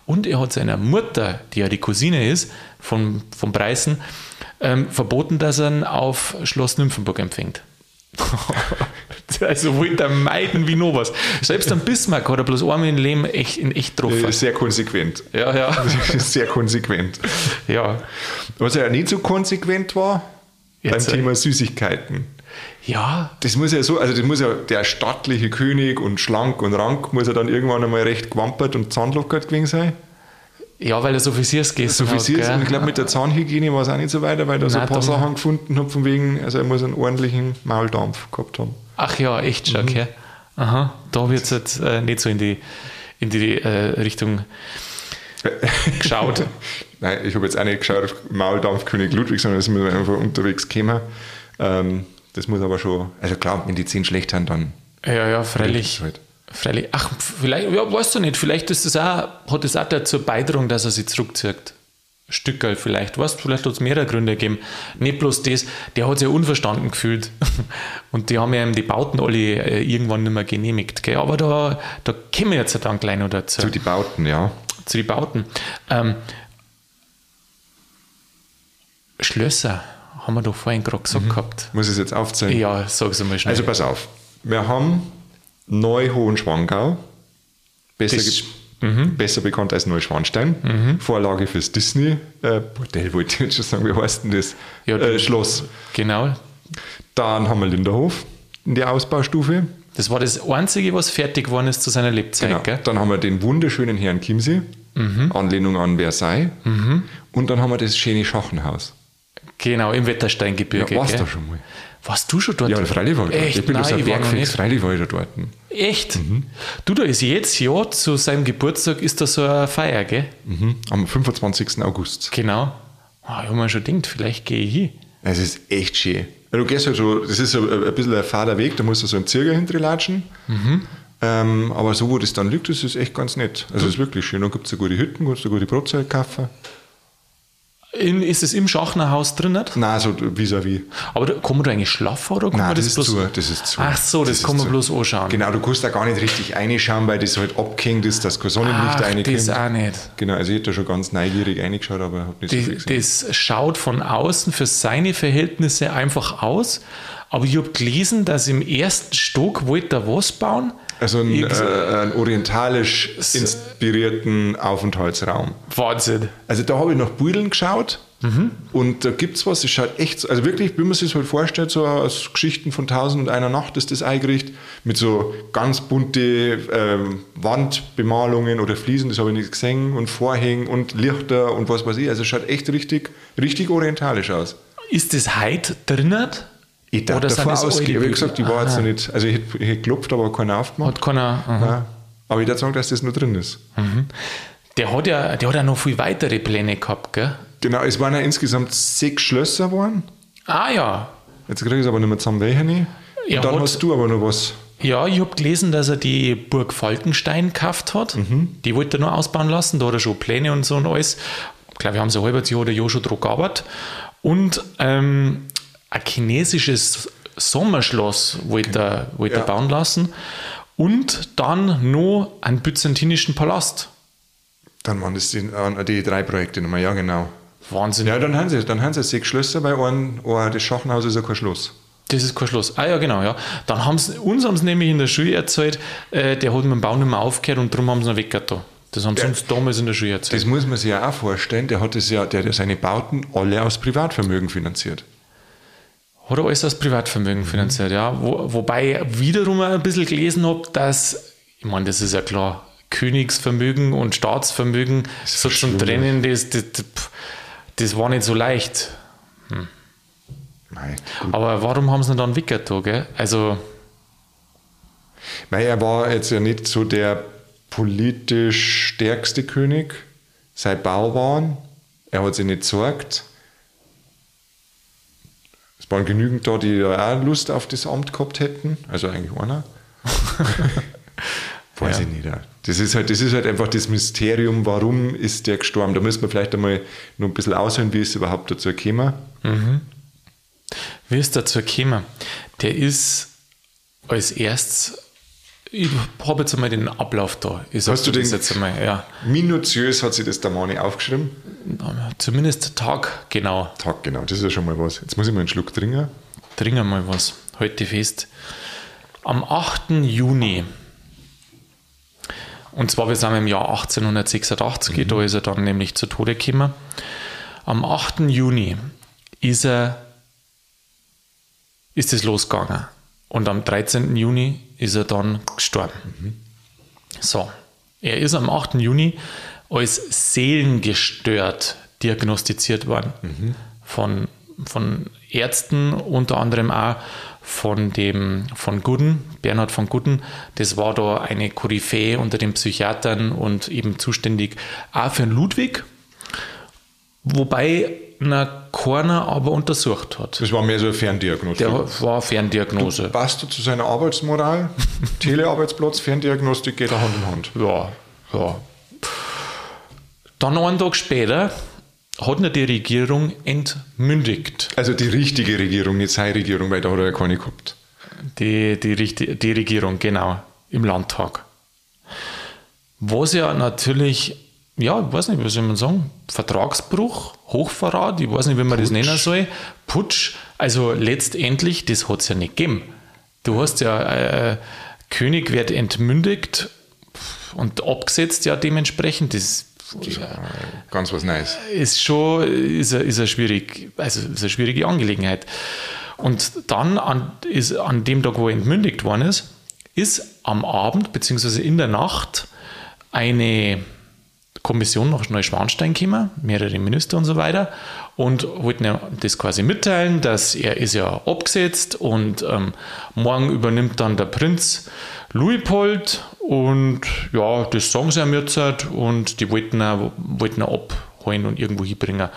Und er hat seiner Mutter, die ja die Cousine ist, von, von Preußen, ähm, verboten, dass er ihn auf Schloss Nymphenburg empfängt. also wollte er meiden wie noch was. Selbst am Bismarck hat er bloß einmal im Leben echt, in echt getroffen. Sehr konsequent. Ja, ja. Sehr konsequent. Ja. Was ja nicht so konsequent war, Jetzt, beim äh, Thema Süßigkeiten. Ja, Das muss ja so, also das muss ja der stattliche König und schlank und rank muss ja dann irgendwann einmal recht gewampert und zahnlockert gewesen sein. Ja, weil er so Offiziers So viel hat. gell? und ich glaube mit der Zahnhygiene war es auch nicht so weiter, weil da so ein paar Sachen gefunden habe von wegen, also er muss einen ordentlichen Mauldampf gehabt haben. Ach ja, echt schon, okay. Aha, da wird es jetzt äh, nicht so in die, in die äh, Richtung geschaut. Nein, ich habe jetzt auch nicht geschaut auf Mauldampf König Ludwig, sondern das müssen wir einfach unterwegs kommen. Ähm, das muss aber schon, also klar, wenn die zehn schlecht haben, dann Ja, ja, freilich. Halt. Freilich. Ach, vielleicht, ja, weißt du nicht, vielleicht ist das auch, hat das auch dazu beigetragen, dass er sich zurückzieht. Stückerl vielleicht, weißt vielleicht hat es mehrere Gründe gegeben. Nicht bloß das, der hat sich ja unverstanden gefühlt. Und die haben ja die Bauten alle äh, irgendwann nicht mehr genehmigt. Gell? Aber da, da kommen wir jetzt dann gleich noch dazu. Zu die Bauten, ja. Zu den Bauten. Ähm, Schlösser haben wir doch vorhin gerade gesagt gehabt. Muss ich es jetzt aufzählen? Ja, sag es mal schnell. Also pass auf. Wir haben Neu-Hohenschwangau. Besser, ge- besser bekannt als Neuschwanstein. Vorlage fürs Disney. Äh, Bordell wollte ich jetzt schon sagen, wie heißt denn das? Ja, äh, Schloss. genau. Dann haben wir Linderhof in der Ausbaustufe. Das war das Einzige, was fertig geworden ist zu seiner Lebzeit. Genau. Gell? Dann haben wir den wunderschönen Herrn Chiemsee, Anlehnung an Versailles. Und dann haben wir das schöne Schachenhaus. genau, im Wettersteingebirge. Ja, warst du schon mal? Warst du schon dort? Ja, freilich war ich dort. Echt? Ich bin Nein, Bergfix, nicht. freilich war ich da dort. Echt? Mhm. Du, da ist jetzt, ja, zu seinem Geburtstag ist da so eine Feier, gell? Mhm. Am 25. August. Genau. Ah, ich habe mir schon gedacht, vielleicht gehe ich hin. Es ist echt schön. Du gehst halt so, das ist so ein bisschen ein fader Weg, da musst du so einen Zirger hinterlatschen. Ähm, aber so, wo das dann liegt, das ist echt ganz nett. Also es ist wirklich schön. Dann gibt es gute Hütten, kannst du gute Brotzeit kaufen. In, ist es im Schachnerhaus drin? Nicht? Nein, so vis-à-vis. Aber da, kann man da eigentlich schlafen oder kann Nein, man das, das, ist bloß. zu. Das ist zu. Ach so, das, ist kann man zu. bloß anschauen. Genau, du kannst da gar nicht richtig reinschauen, weil das halt abgehängt ist, dass kein Sonnenlicht Ach, das reinkommt. auch nicht. Genau, also ich hätte da schon ganz neugierig reingeschaut, aber habe nicht so viel Das, gesehen. das schaut von außen für seine Verhältnisse einfach aus. Aber ich habe gelesen, dass im ersten Stock wollte er was bauen. Also ein, Irgend- äh, einen orientalisch inspirierten Aufenthaltsraum. Wahnsinn. Also da habe ich nach Budeln geschaut Mhm. und da gibt es was, es schaut echt, so- also wirklich, wie man sich das halt vorstellt, so aus Geschichten von Tausend und einer Nacht ist das eingerichtet, mit so ganz bunte ähm, Wandbemalungen oder Fliesen, das habe ich nicht gesehen, und Vorhängen und Lichter und was weiß ich. Also es schaut echt richtig, richtig orientalisch aus. Ist das heute drinnen? Ich darf Oder davon ausgehen. Ich habe gesagt, ich war jetzt noch nicht, also ich hätte, ich hätte geklopft, aber keiner aufgemacht. Hat keiner. Ja. Aber ich würde sagen, dass das noch drin ist. Der hat ja, der hat ja noch viel weitere Pläne gehabt, gell? Genau, es waren ja insgesamt sechs Schlösser waren. Ah ja. Jetzt kriege ich es aber nicht mehr zusammen, welche nicht. Und dann hat- hast du aber noch was. Ja, ich habe gelesen, dass er die Burg Falkenstein gekauft hat. Die wollte er noch ausbauen lassen. Da hat er schon Pläne und so und alles. Ich glaube, wir haben so ein halbes Jahr oder Jahr schon dran gearbeitet. Und ähm, ein chinesisches Sommerschloss wollte er, wollte Ja. er bauen lassen. Und dann noch einen byzantinischen Palast. Dann waren das die, äh, die drei Projekte nochmal, ja genau. Wahnsinn. Ja, dann haben sie, dann haben sie sechs Schlösser, weil ein, ein, das Schachenhaus ist ja kein Schloss. Das ist kein Schloss. Ah ja, genau, ja. Dann haben sie, uns haben sie nämlich in der Schule erzählt, äh, der hat mit dem Bau nicht mehr aufgehört und darum haben sie ihn weggetan. Das haben sie uns damals in der Schule erzählt. Das muss man sich ja auch vorstellen, der hat, das ja, der hat ja seine Bauten alle aus Privatvermögen finanziert. Hat er alles aus Privatvermögen finanziert, ja. Wo, wobei ich wiederum ein bisschen gelesen habe, dass, ich meine, das ist ja klar, Königsvermögen und Staatsvermögen so zum. Trennen, das, das, das war nicht so leicht. Mei. Aber warum haben sie ihn dann weggetan, gell? Also, Weil er war jetzt ja nicht so der politisch stärkste König. Sein Bauwahn, er hat sich nicht gesorgt. Es waren genügend da, die ja auch Lust auf das Amt gehabt hätten. Also eigentlich einer. Weiß Ja. ich nicht. Das ist, halt, das ist halt einfach das Mysterium, warum ist der gestorben. Da müssen wir vielleicht einmal noch ein bisschen aushören, wie es überhaupt dazu gekommen. wie ist dazu gekommen? Der ist als erstes, ich habe jetzt einmal den Ablauf da. Hast du den- jetzt einmal, ja. Minutiös hat sich das der Mani aufgeschrieben. Zumindest Tag genau. Tag, genau, das ist ja schon mal was. Jetzt muss ich mal einen Schluck trinken. Trinken mal was. Heute fest. Am 8. Juni, und zwar wir sind im Jahr 1886, da ist er dann nämlich zu Tode gekommen. Am 8. Juni ist er ist es losgegangen. Und am 13. Juni ist er dann gestorben. So, er ist am 8. Juni als seelengestört diagnostiziert worden. Von, von Ärzten, unter anderem auch von dem von Gudden, Bernhard von Gudden. Das war da eine Koryphäe unter den Psychiatern und eben zuständig auch für Ludwig. Wobei na keiner aber untersucht hat. Das war mehr so eine Ferndiagnostik. Der war Ferndiagnose. Passt du zu seiner Arbeitsmoral? Telearbeitsplatz, Ferndiagnostik geht da Hand in Hand. Ja, ja. Dann einen Tag später, hat er die Regierung entmündigt. Also die richtige Regierung, nicht seine Regierung, weil da hat er ja keine gehabt. Die, die, die Regierung, genau, im Landtag. Was ja natürlich, ja, ich weiß nicht, was soll man sagen, Vertragsbruch, Hochverrat, ich weiß nicht, wie man das nennen soll, Putsch, also letztendlich, das hat es ja nicht gegeben. Du hast ja, äh, König wird entmündigt und abgesetzt ja dementsprechend, das Ganz was Neues. ist schon ist eine, ist eine, schwierig, also ist eine schwierige Angelegenheit. Und dann an, ist an dem Tag, wo er entmündigt worden ist, ist am Abend bzw. in der Nacht eine Kommission nach Neuschwanstein gekommen, mehrere Minister und so weiter, und wollten ihm das quasi mitteilen, dass er ist ja abgesetzt und ähm, morgen übernimmt dann der Prinz Luitpold und ja, das sagen sie ihm jetzt halt und die wollten ihn, wollten ihn abholen und irgendwo hinbringen.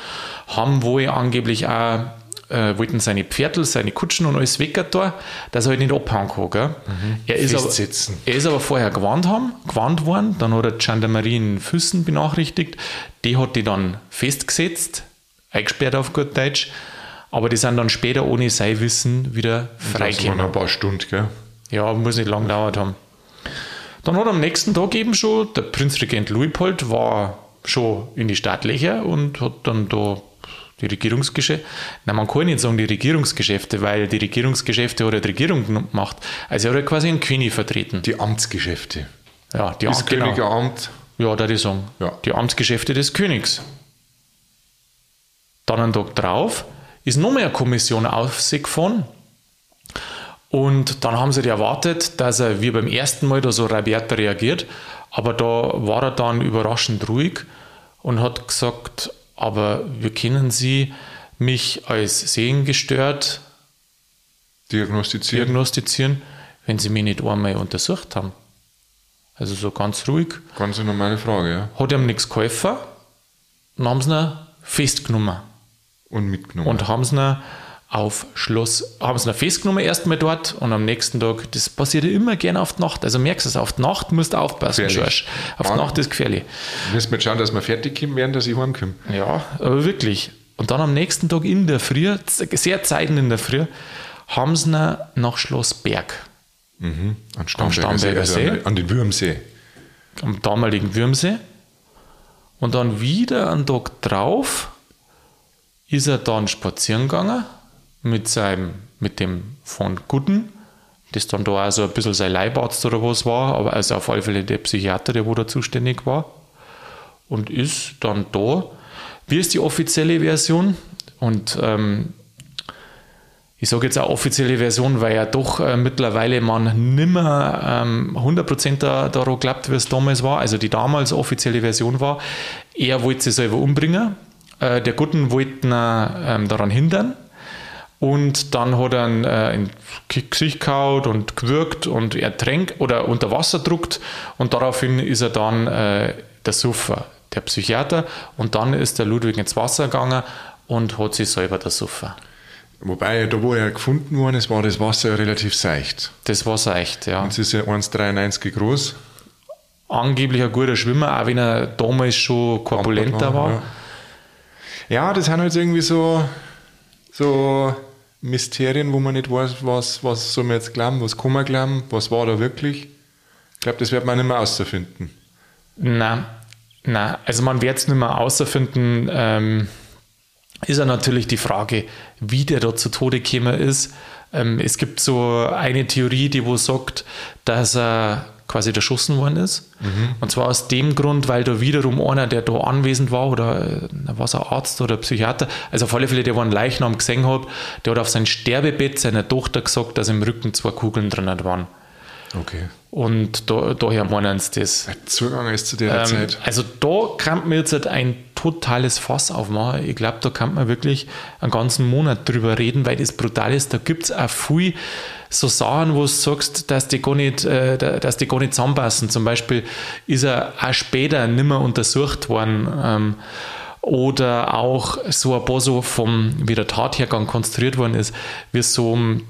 Haben wohl angeblich auch äh, wollten seine Pferdl, seine Kutschen und alles weg da, dass er halt nicht abhauen kann. Gell? Er, ist aber, er ist aber vorher gewarnt, haben, gewarnt worden, dann hat er die Gendarmerie in Füssen benachrichtigt, die hat die dann festgesetzt, eingesperrt auf gut Deutsch, aber die sind dann später ohne sein Wissen wieder Das waren freigekommen. ein paar Stunden, gell? Ja, muss nicht lang dauert haben. Dann hat am nächsten Tag eben schon der Prinzregent Luitpold war schon in die Startlöcher und hat dann da die Regierungsgeschäfte, nein, man kann nicht sagen die Regierungsgeschäfte, weil die Regierungsgeschäfte ja die Regierung gemacht. Also er hat quasi einen König vertreten. Die Amtsgeschäfte. Ja, die Das Am- genau. Königeramt. Ja, da ich sagen. Ja. Die Amtsgeschäfte des Königs. Dann einen Tag drauf ist noch mehr Kommission auf sich gefahren. Und dann haben sie erwartet, dass er wie beim ersten Mal da so rabiat reagiert. Aber da war er dann überraschend ruhig und hat gesagt, aber wir kennen Sie mich als sehengestört Diagnostizieren. diagnostizieren, wenn Sie mich nicht einmal untersucht haben. Also so ganz ruhig. Ganz eine normale Frage, ja. hat ihm nichts geholfen. Dann haben sie ihn festgenommen. Und mitgenommen. Und haben sie ihn auf Schloss, haben sie ihn festgenommen erstmal dort und am nächsten Tag, das passiert ja immer gerne auf die Nacht. Also merkst du es, auf die Nacht musst du aufpassen. George. Auf die Wann? Nacht ist gefährlich. müssen wir jetzt schauen, dass wir fertig kommen werden, dass ich heimkomme. Ja, aber wirklich. Und dann am nächsten Tag in der Früh, sehr zeiten in der Früh, haben sie ihn nach Schloss Berg, Mhm. An Starnberger Starnberger also See. an, an den Würmsee. am damaligen Würmsee. Und dann wieder einen Tag drauf ist er dann spazieren gegangen mit seinem, mit dem von Guten, das dann da also ein bisschen sein Leibarzt oder was war, aber also auf alle Fälle der Psychiater, der wo da zuständig war. Und ist dann da, wie ist die offizielle Version? Und ähm, ich sage jetzt auch offizielle Version, weil ja doch äh, mittlerweile man nimmer ähm, 100% da, daran glaubt, wie es damals war. Also die damals offizielle Version war, er wollte sich selber umbringen, äh, der Guten wollte ihn ähm, daran hindern. Und dann hat er ihn äh, in Gesicht gehauen und gewürgt und ertränkt oder unter Wasser druckt. Und daraufhin ist er dann äh, der Suffer, der Psychiater. Und dann ist der Ludwig ins Wasser gegangen und hat sich selber der Suffer. Wobei, da wo er gefunden worden ist, war das Wasser ja relativ seicht. Das war echt, ja. Es ist ja 1,93 groß. Angeblich ein guter Schwimmer, auch wenn er damals schon korpulenter war. Ja. ja, das sind halt irgendwie so, so Mysterien, wo man nicht weiß, was, was soll man jetzt glauben, was kann man glauben, was war da wirklich. Ich glaube, das wird man nicht mehr auszufinden. Nein, nein, also man wird es nicht mehr außerfinden. Ähm, ist ja natürlich die Frage, wie der da zu Tode gekommen ist. Ähm, es gibt so eine Theorie, die wo sagt, dass er quasi erschossen worden ist. Und zwar aus dem Grund, weil da wiederum einer, der da anwesend war, oder äh, war ein Arzt oder ein Psychiater, also auf alle Fälle, der einen Leichnam gesehen hat, der hat auf sein Sterbebett seiner Tochter gesagt, dass im Rücken zwei Kugeln drin waren. Okay. Und da, daher meinen sie das. Zugang ist zu der Ähm, Zeit. also da kann man jetzt halt ein totales Fass aufmachen. Ich glaube, da kann man wirklich einen ganzen Monat drüber reden, weil das brutal ist. Da gibt es auch viel so Sachen, wo du sagst, dass die gar nicht, äh, da- dass die gar nicht zusammenpassen. Zum Beispiel ist er auch später nimmer untersucht worden. Ähm, oder auch so ein paar so vom, wie der Tathergang konstruiert worden ist, wie so um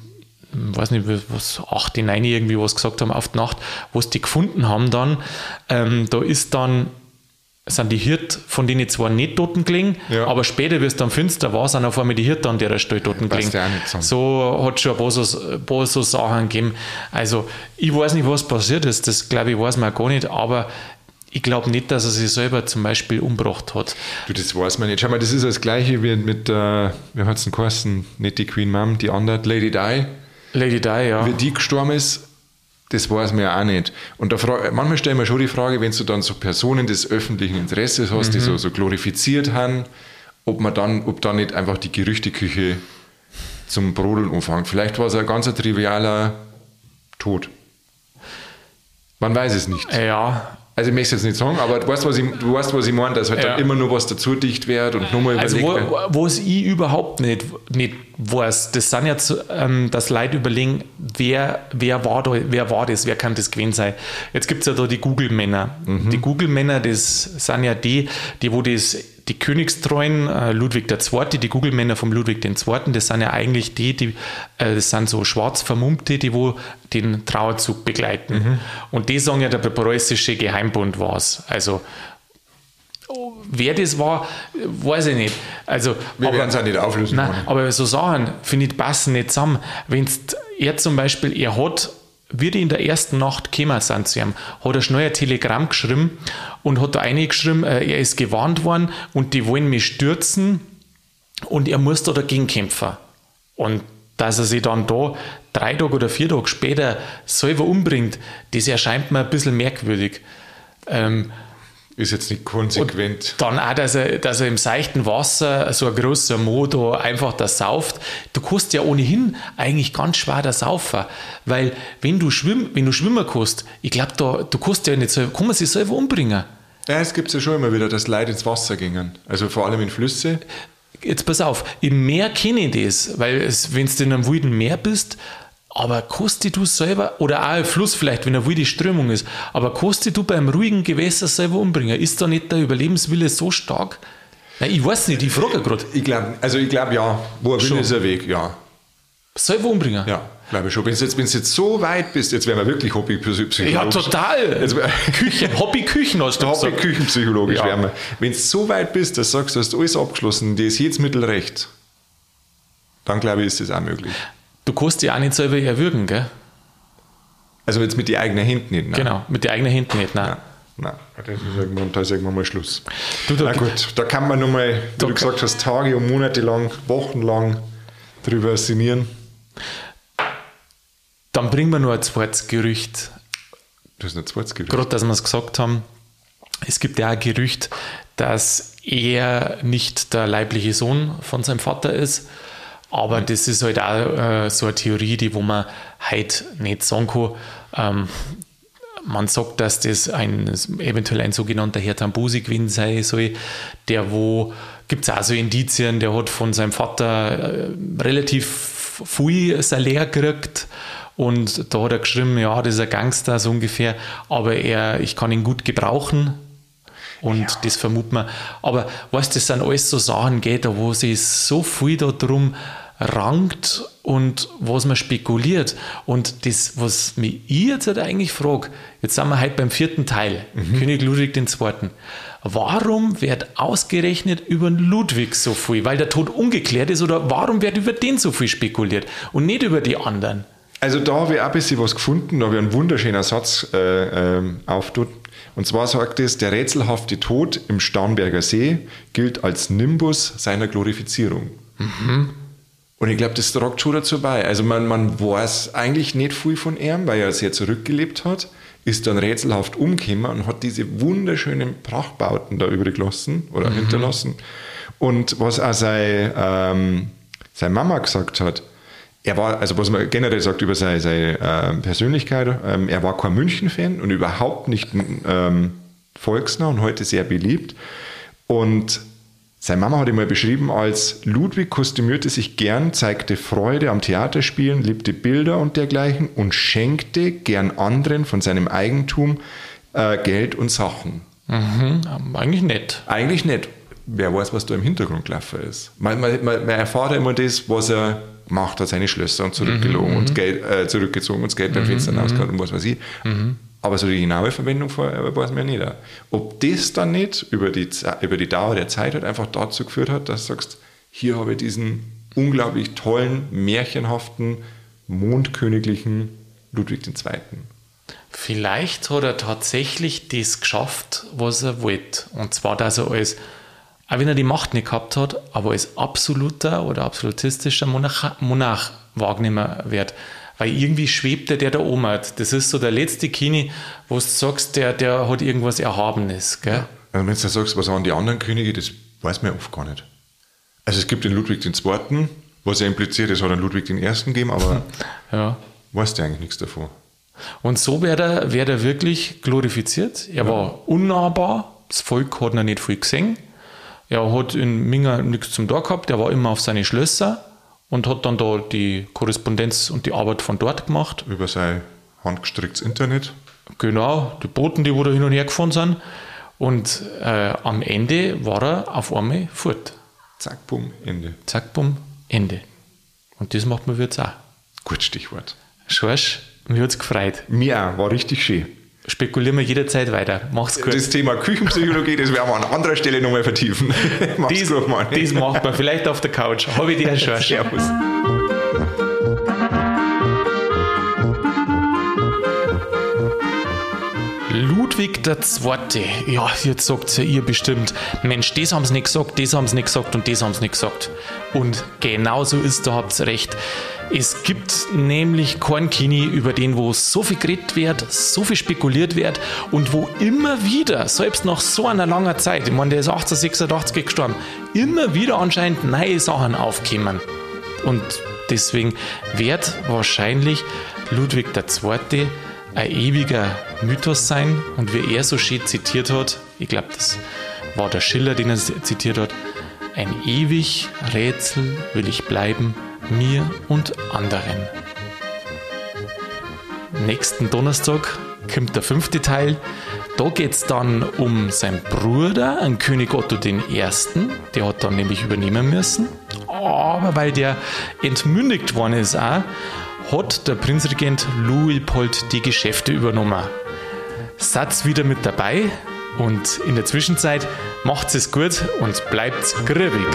weiß nicht, was, 8, 9 irgendwie was gesagt haben auf die Nacht, sie die gefunden haben dann, ähm, da ist dann sind die Hirt von denen zwar nicht toten gelegen, Ja. aber später, wie es dann finster war, sind auf einmal die Hirte an der Stelle toten gelegen. So hat es schon ein paar so, paar so Sachen gegeben. Also, ich weiß nicht, was passiert ist, das glaube ich, weiß man gar nicht, aber ich glaube nicht, dass er sich selber zum Beispiel umgebracht hat. Du, das weiß man nicht. Schau mal, das ist das Gleiche wie mit, äh, wie hat es denn geheißen? Nicht die Queen Mom, die andere, Lady Di. Lady Di, ja. Wie die gestorben ist, das weiß man ja auch nicht. Und da frage, manchmal stellen wir schon die Frage, wenn du dann so Personen des öffentlichen Interesses hast, die Mhm. so, so glorifiziert haben, ob man dann, ob da nicht einfach die Gerüchteküche zum Brodeln anfängt. Vielleicht war es ein ganz trivialer Tod. Man weiß es nicht. Ja, Also ich möchte es jetzt nicht sagen, aber du weißt, was ich, du weißt, was ich meine, dass halt Ja. immer nur was dazu dicht wird und nochmal Also überlegt wo, wird. was ich überhaupt nicht, nicht weiß, das sind jetzt, ähm, dass Leute überlegen, wer, wer, war da, wer war das, wer kann das gewesen sein. Jetzt gibt es ja da die Google-Männer. Die Google-Männer, das sind ja die, die wo das, die Königstreuen, äh, Ludwig II., die Google-Männer vom Ludwig II., das sind ja eigentlich die, die äh, das sind so schwarz Vermummte, die wo den Trauerzug begleiten. Und die sagen ja, der preußische Geheimbund war es. Also Wer das war, weiß ich nicht. Also, Wir werden es auch nicht auflösen Nein, aber so Sachen, finde ich, passen nicht zusammen. Wenn er zum Beispiel, er hat, wie die in der ersten Nacht gekommen sind zu ihm, hat er schnell ein Telegramm geschrieben und hat da reingeschrieben, äh, er ist gewarnt worden und die wollen mich stürzen und er muss da dagegen kämpfen. Und dass er sich dann da drei Tage oder vier Tage später selber umbringt, das erscheint mir ein bisschen merkwürdig. Ähm, Ist jetzt nicht konsequent. dann auch, dass er, dass er im seichten Wasser so ein großer Mo da einfach da sauft. Du kannst ja ohnehin eigentlich ganz schwer da saufen, weil wenn du, schwimm, wenn du schwimmen kannst, ich glaube, da, du kannst ja nicht kann man sich selber umbringen. Ja, es gibt ja schon immer wieder, dass Leute ins Wasser gingen. Also vor allem in Flüsse. Jetzt pass auf, im Meer kenne ich das, weil wenn du in einem wilden Meer bist, aber kannst du selber, oder auch im Fluss vielleicht, wenn eine wilde Strömung ist, aber kannst du beim ruhigen Gewässer selber umbringen? Ist da nicht der Überlebenswille so stark? Nein, ich weiß nicht, ich frage gerade. Ich glaube, also ich glaube ja, wo er will, ist er Weg, ja. Selber umbringen? Ja, glaube ich schon. Wenn du jetzt, wenn's jetzt so weit bist, jetzt wären wir wirklich Hobbypsychologisch. Ja, total. Jetzt wär- Küche, Hobby-Küchen hast du gesagt. Hobby-Küchenpsychologisch Ja. wären wir. Wenn du so weit bist, dass du sagst, du hast alles abgeschlossen, dir ist jedes Mittel recht, dann glaube ich, ist das auch möglich. Du kannst dich auch nicht selber erwürgen, gell? Also jetzt mit den eigenen Händen nicht. Ne? Genau, mit den eigenen Händen nicht. Nein. Nein, nein. Das ist irgendwann, da ist irgendwann mal Schluss. Du, da- Na gut, da kann man nochmal, wie Da du gesagt hast, Tage und Monate lang, Wochen lang drüber sinnieren. Dann bringen wir nur ein zweites Gerücht. Das ist ein zweites Gerücht. Gerade, dass wir es gesagt haben, es gibt ja auch ein Gerücht, dass er nicht der leibliche Sohn von seinem Vater ist. Aber das ist halt auch äh, so eine Theorie, die wo man heute nicht sagen kann. Ähm, man sagt, dass das ein, eventuell ein sogenannter Herr Tambusi gewesen sein soll, der wo, gibt es auch so Indizien, der hat von seinem Vater äh, relativ viel Salär gekriegt und da hat er geschrieben, ja, das ist ein Gangster so ungefähr, aber er, ich kann ihn gut gebrauchen und das vermutet man. Aber weißt du, das sind alles so Sachen, gell, da wo sich so viel darum rankt und was man spekuliert. Und das, was mich ich jetzt halt eigentlich frage, jetzt sind wir heute beim vierten Teil, König Ludwig II. Warum wird ausgerechnet über Ludwig so viel? Weil der Tod ungeklärt ist oder warum wird über den so viel spekuliert und nicht über die anderen? Also da habe ich auch ein bisschen was gefunden, da habe ich einen wunderschönen Satz äh, ähm, auftut. Und zwar sagt es, der rätselhafte Tod im Starnberger See gilt als Nimbus seiner Glorifizierung. Und ich glaube, das tragt schon dazu bei. Also man, man weiß eigentlich nicht viel von ihm, weil er sehr zurückgelebt hat, ist dann rätselhaft umgekommen und hat diese wunderschönen Prachtbauten da übrig gelassen oder hinterlassen. Und was auch seine, ähm, seine Mama gesagt hat, er war, also was man generell sagt über seine, seine ähm, Persönlichkeit, ähm, er war kein München-Fan und überhaupt nicht ähm, volksnah und heute sehr beliebt. Und seine Mama hat ihn mal beschrieben als Ludwig kostümierte sich gern, zeigte Freude am Theaterspielen, liebte Bilder und dergleichen und schenkte gern anderen von seinem Eigentum äh, Geld und Sachen. Mhm, eigentlich nicht. Eigentlich nicht. Wer weiß, was da im Hintergrund gelaufen ist. Man, man, man, man erfährt ja immer das, was er gemacht hat, seine Schlösser und zurückgelogen und Geld, äh, zurückgezogen und das Geld beim Fenster rausgehauen und was weiß ich. Aber so die genaue Verwendung vorher weiß man ja nicht. Ob das dann nicht über die, über die Dauer der Zeit halt einfach dazu geführt hat, dass du sagst, hier habe ich diesen unglaublich tollen, märchenhaften, mondköniglichen Ludwig II. Vielleicht hat er tatsächlich das geschafft, was er wollte. Und zwar, dass er als, auch wenn er die Macht nicht gehabt hat, aber als absoluter oder absolutistischer Monarch, Monarch wahrgenommen wird. Weil irgendwie schwebt der, der da oben hat. Das ist so der letzte Kini, wo du sagst, der, der hat irgendwas Erhabenes. Gell? Ja. Also wenn du sagst, was waren die anderen Könige, das weiß man oft gar nicht. Also es gibt den Ludwig II., was ja impliziert, es hat einen Ludwig I. gegeben, aber ja. weißt du eigentlich nichts davon. Und so wird er, wird er wirklich glorifiziert. Er ja. war unnahbar, das Volk hat ihn nicht viel gesehen. Er hat in Minga nichts zum Tor gehabt, er war immer auf seine Schlösser und hat dann da die Korrespondenz und die Arbeit von dort gemacht. Über sein handgestricktes Internet. Genau, die Boten, die wo da hin und her gefahren sind. Und äh, am Ende war er auf einmal fort. Zack, bumm, Ende. Zack, bumm, Ende. Und das macht man jetzt auch. Gut Stichwort. Schorsch, mir hat es gefreut. Mir auch, war richtig schön. Spekulieren wir jederzeit weiter. Mach's gut. Das Thema Küchenpsychologie, das werden wir an anderer Stelle nochmal vertiefen. Mach's dies, gut, Mann. Das macht man vielleicht auf der Couch. Habe ich dir, Schorsch. Servus. Ludwig II. Ja, jetzt sagt ja ihr bestimmt, Mensch, das haben sie nicht gesagt, das haben sie nicht gesagt und das haben sie nicht gesagt. Und genau so ist, da habt ihr recht. Es gibt nämlich keinen Kini, über den wo so viel geredet wird, so viel spekuliert wird und wo immer wieder, selbst nach so einer langen Zeit, ich meine, der ist 1886 gestorben, immer wieder anscheinend neue Sachen aufkommen. Und deswegen wird wahrscheinlich Ludwig II ein ewiger Mythos sein und wie er so schön zitiert hat, ich glaube, das war der Schiller, den er zitiert hat, ein ewig Rätsel will ich bleiben, mir und anderen. Nächsten Donnerstag kommt der fünfte Teil. Da geht es dann um seinen Bruder, einen König Otto I. Der hat dann nämlich übernehmen müssen. Aber weil der entmündigt worden ist auch, hat der Prinzregent Luitpold die Geschäfte übernommen. Satz wieder mit dabei und in der Zwischenzeit macht es gut und bleibt grübig.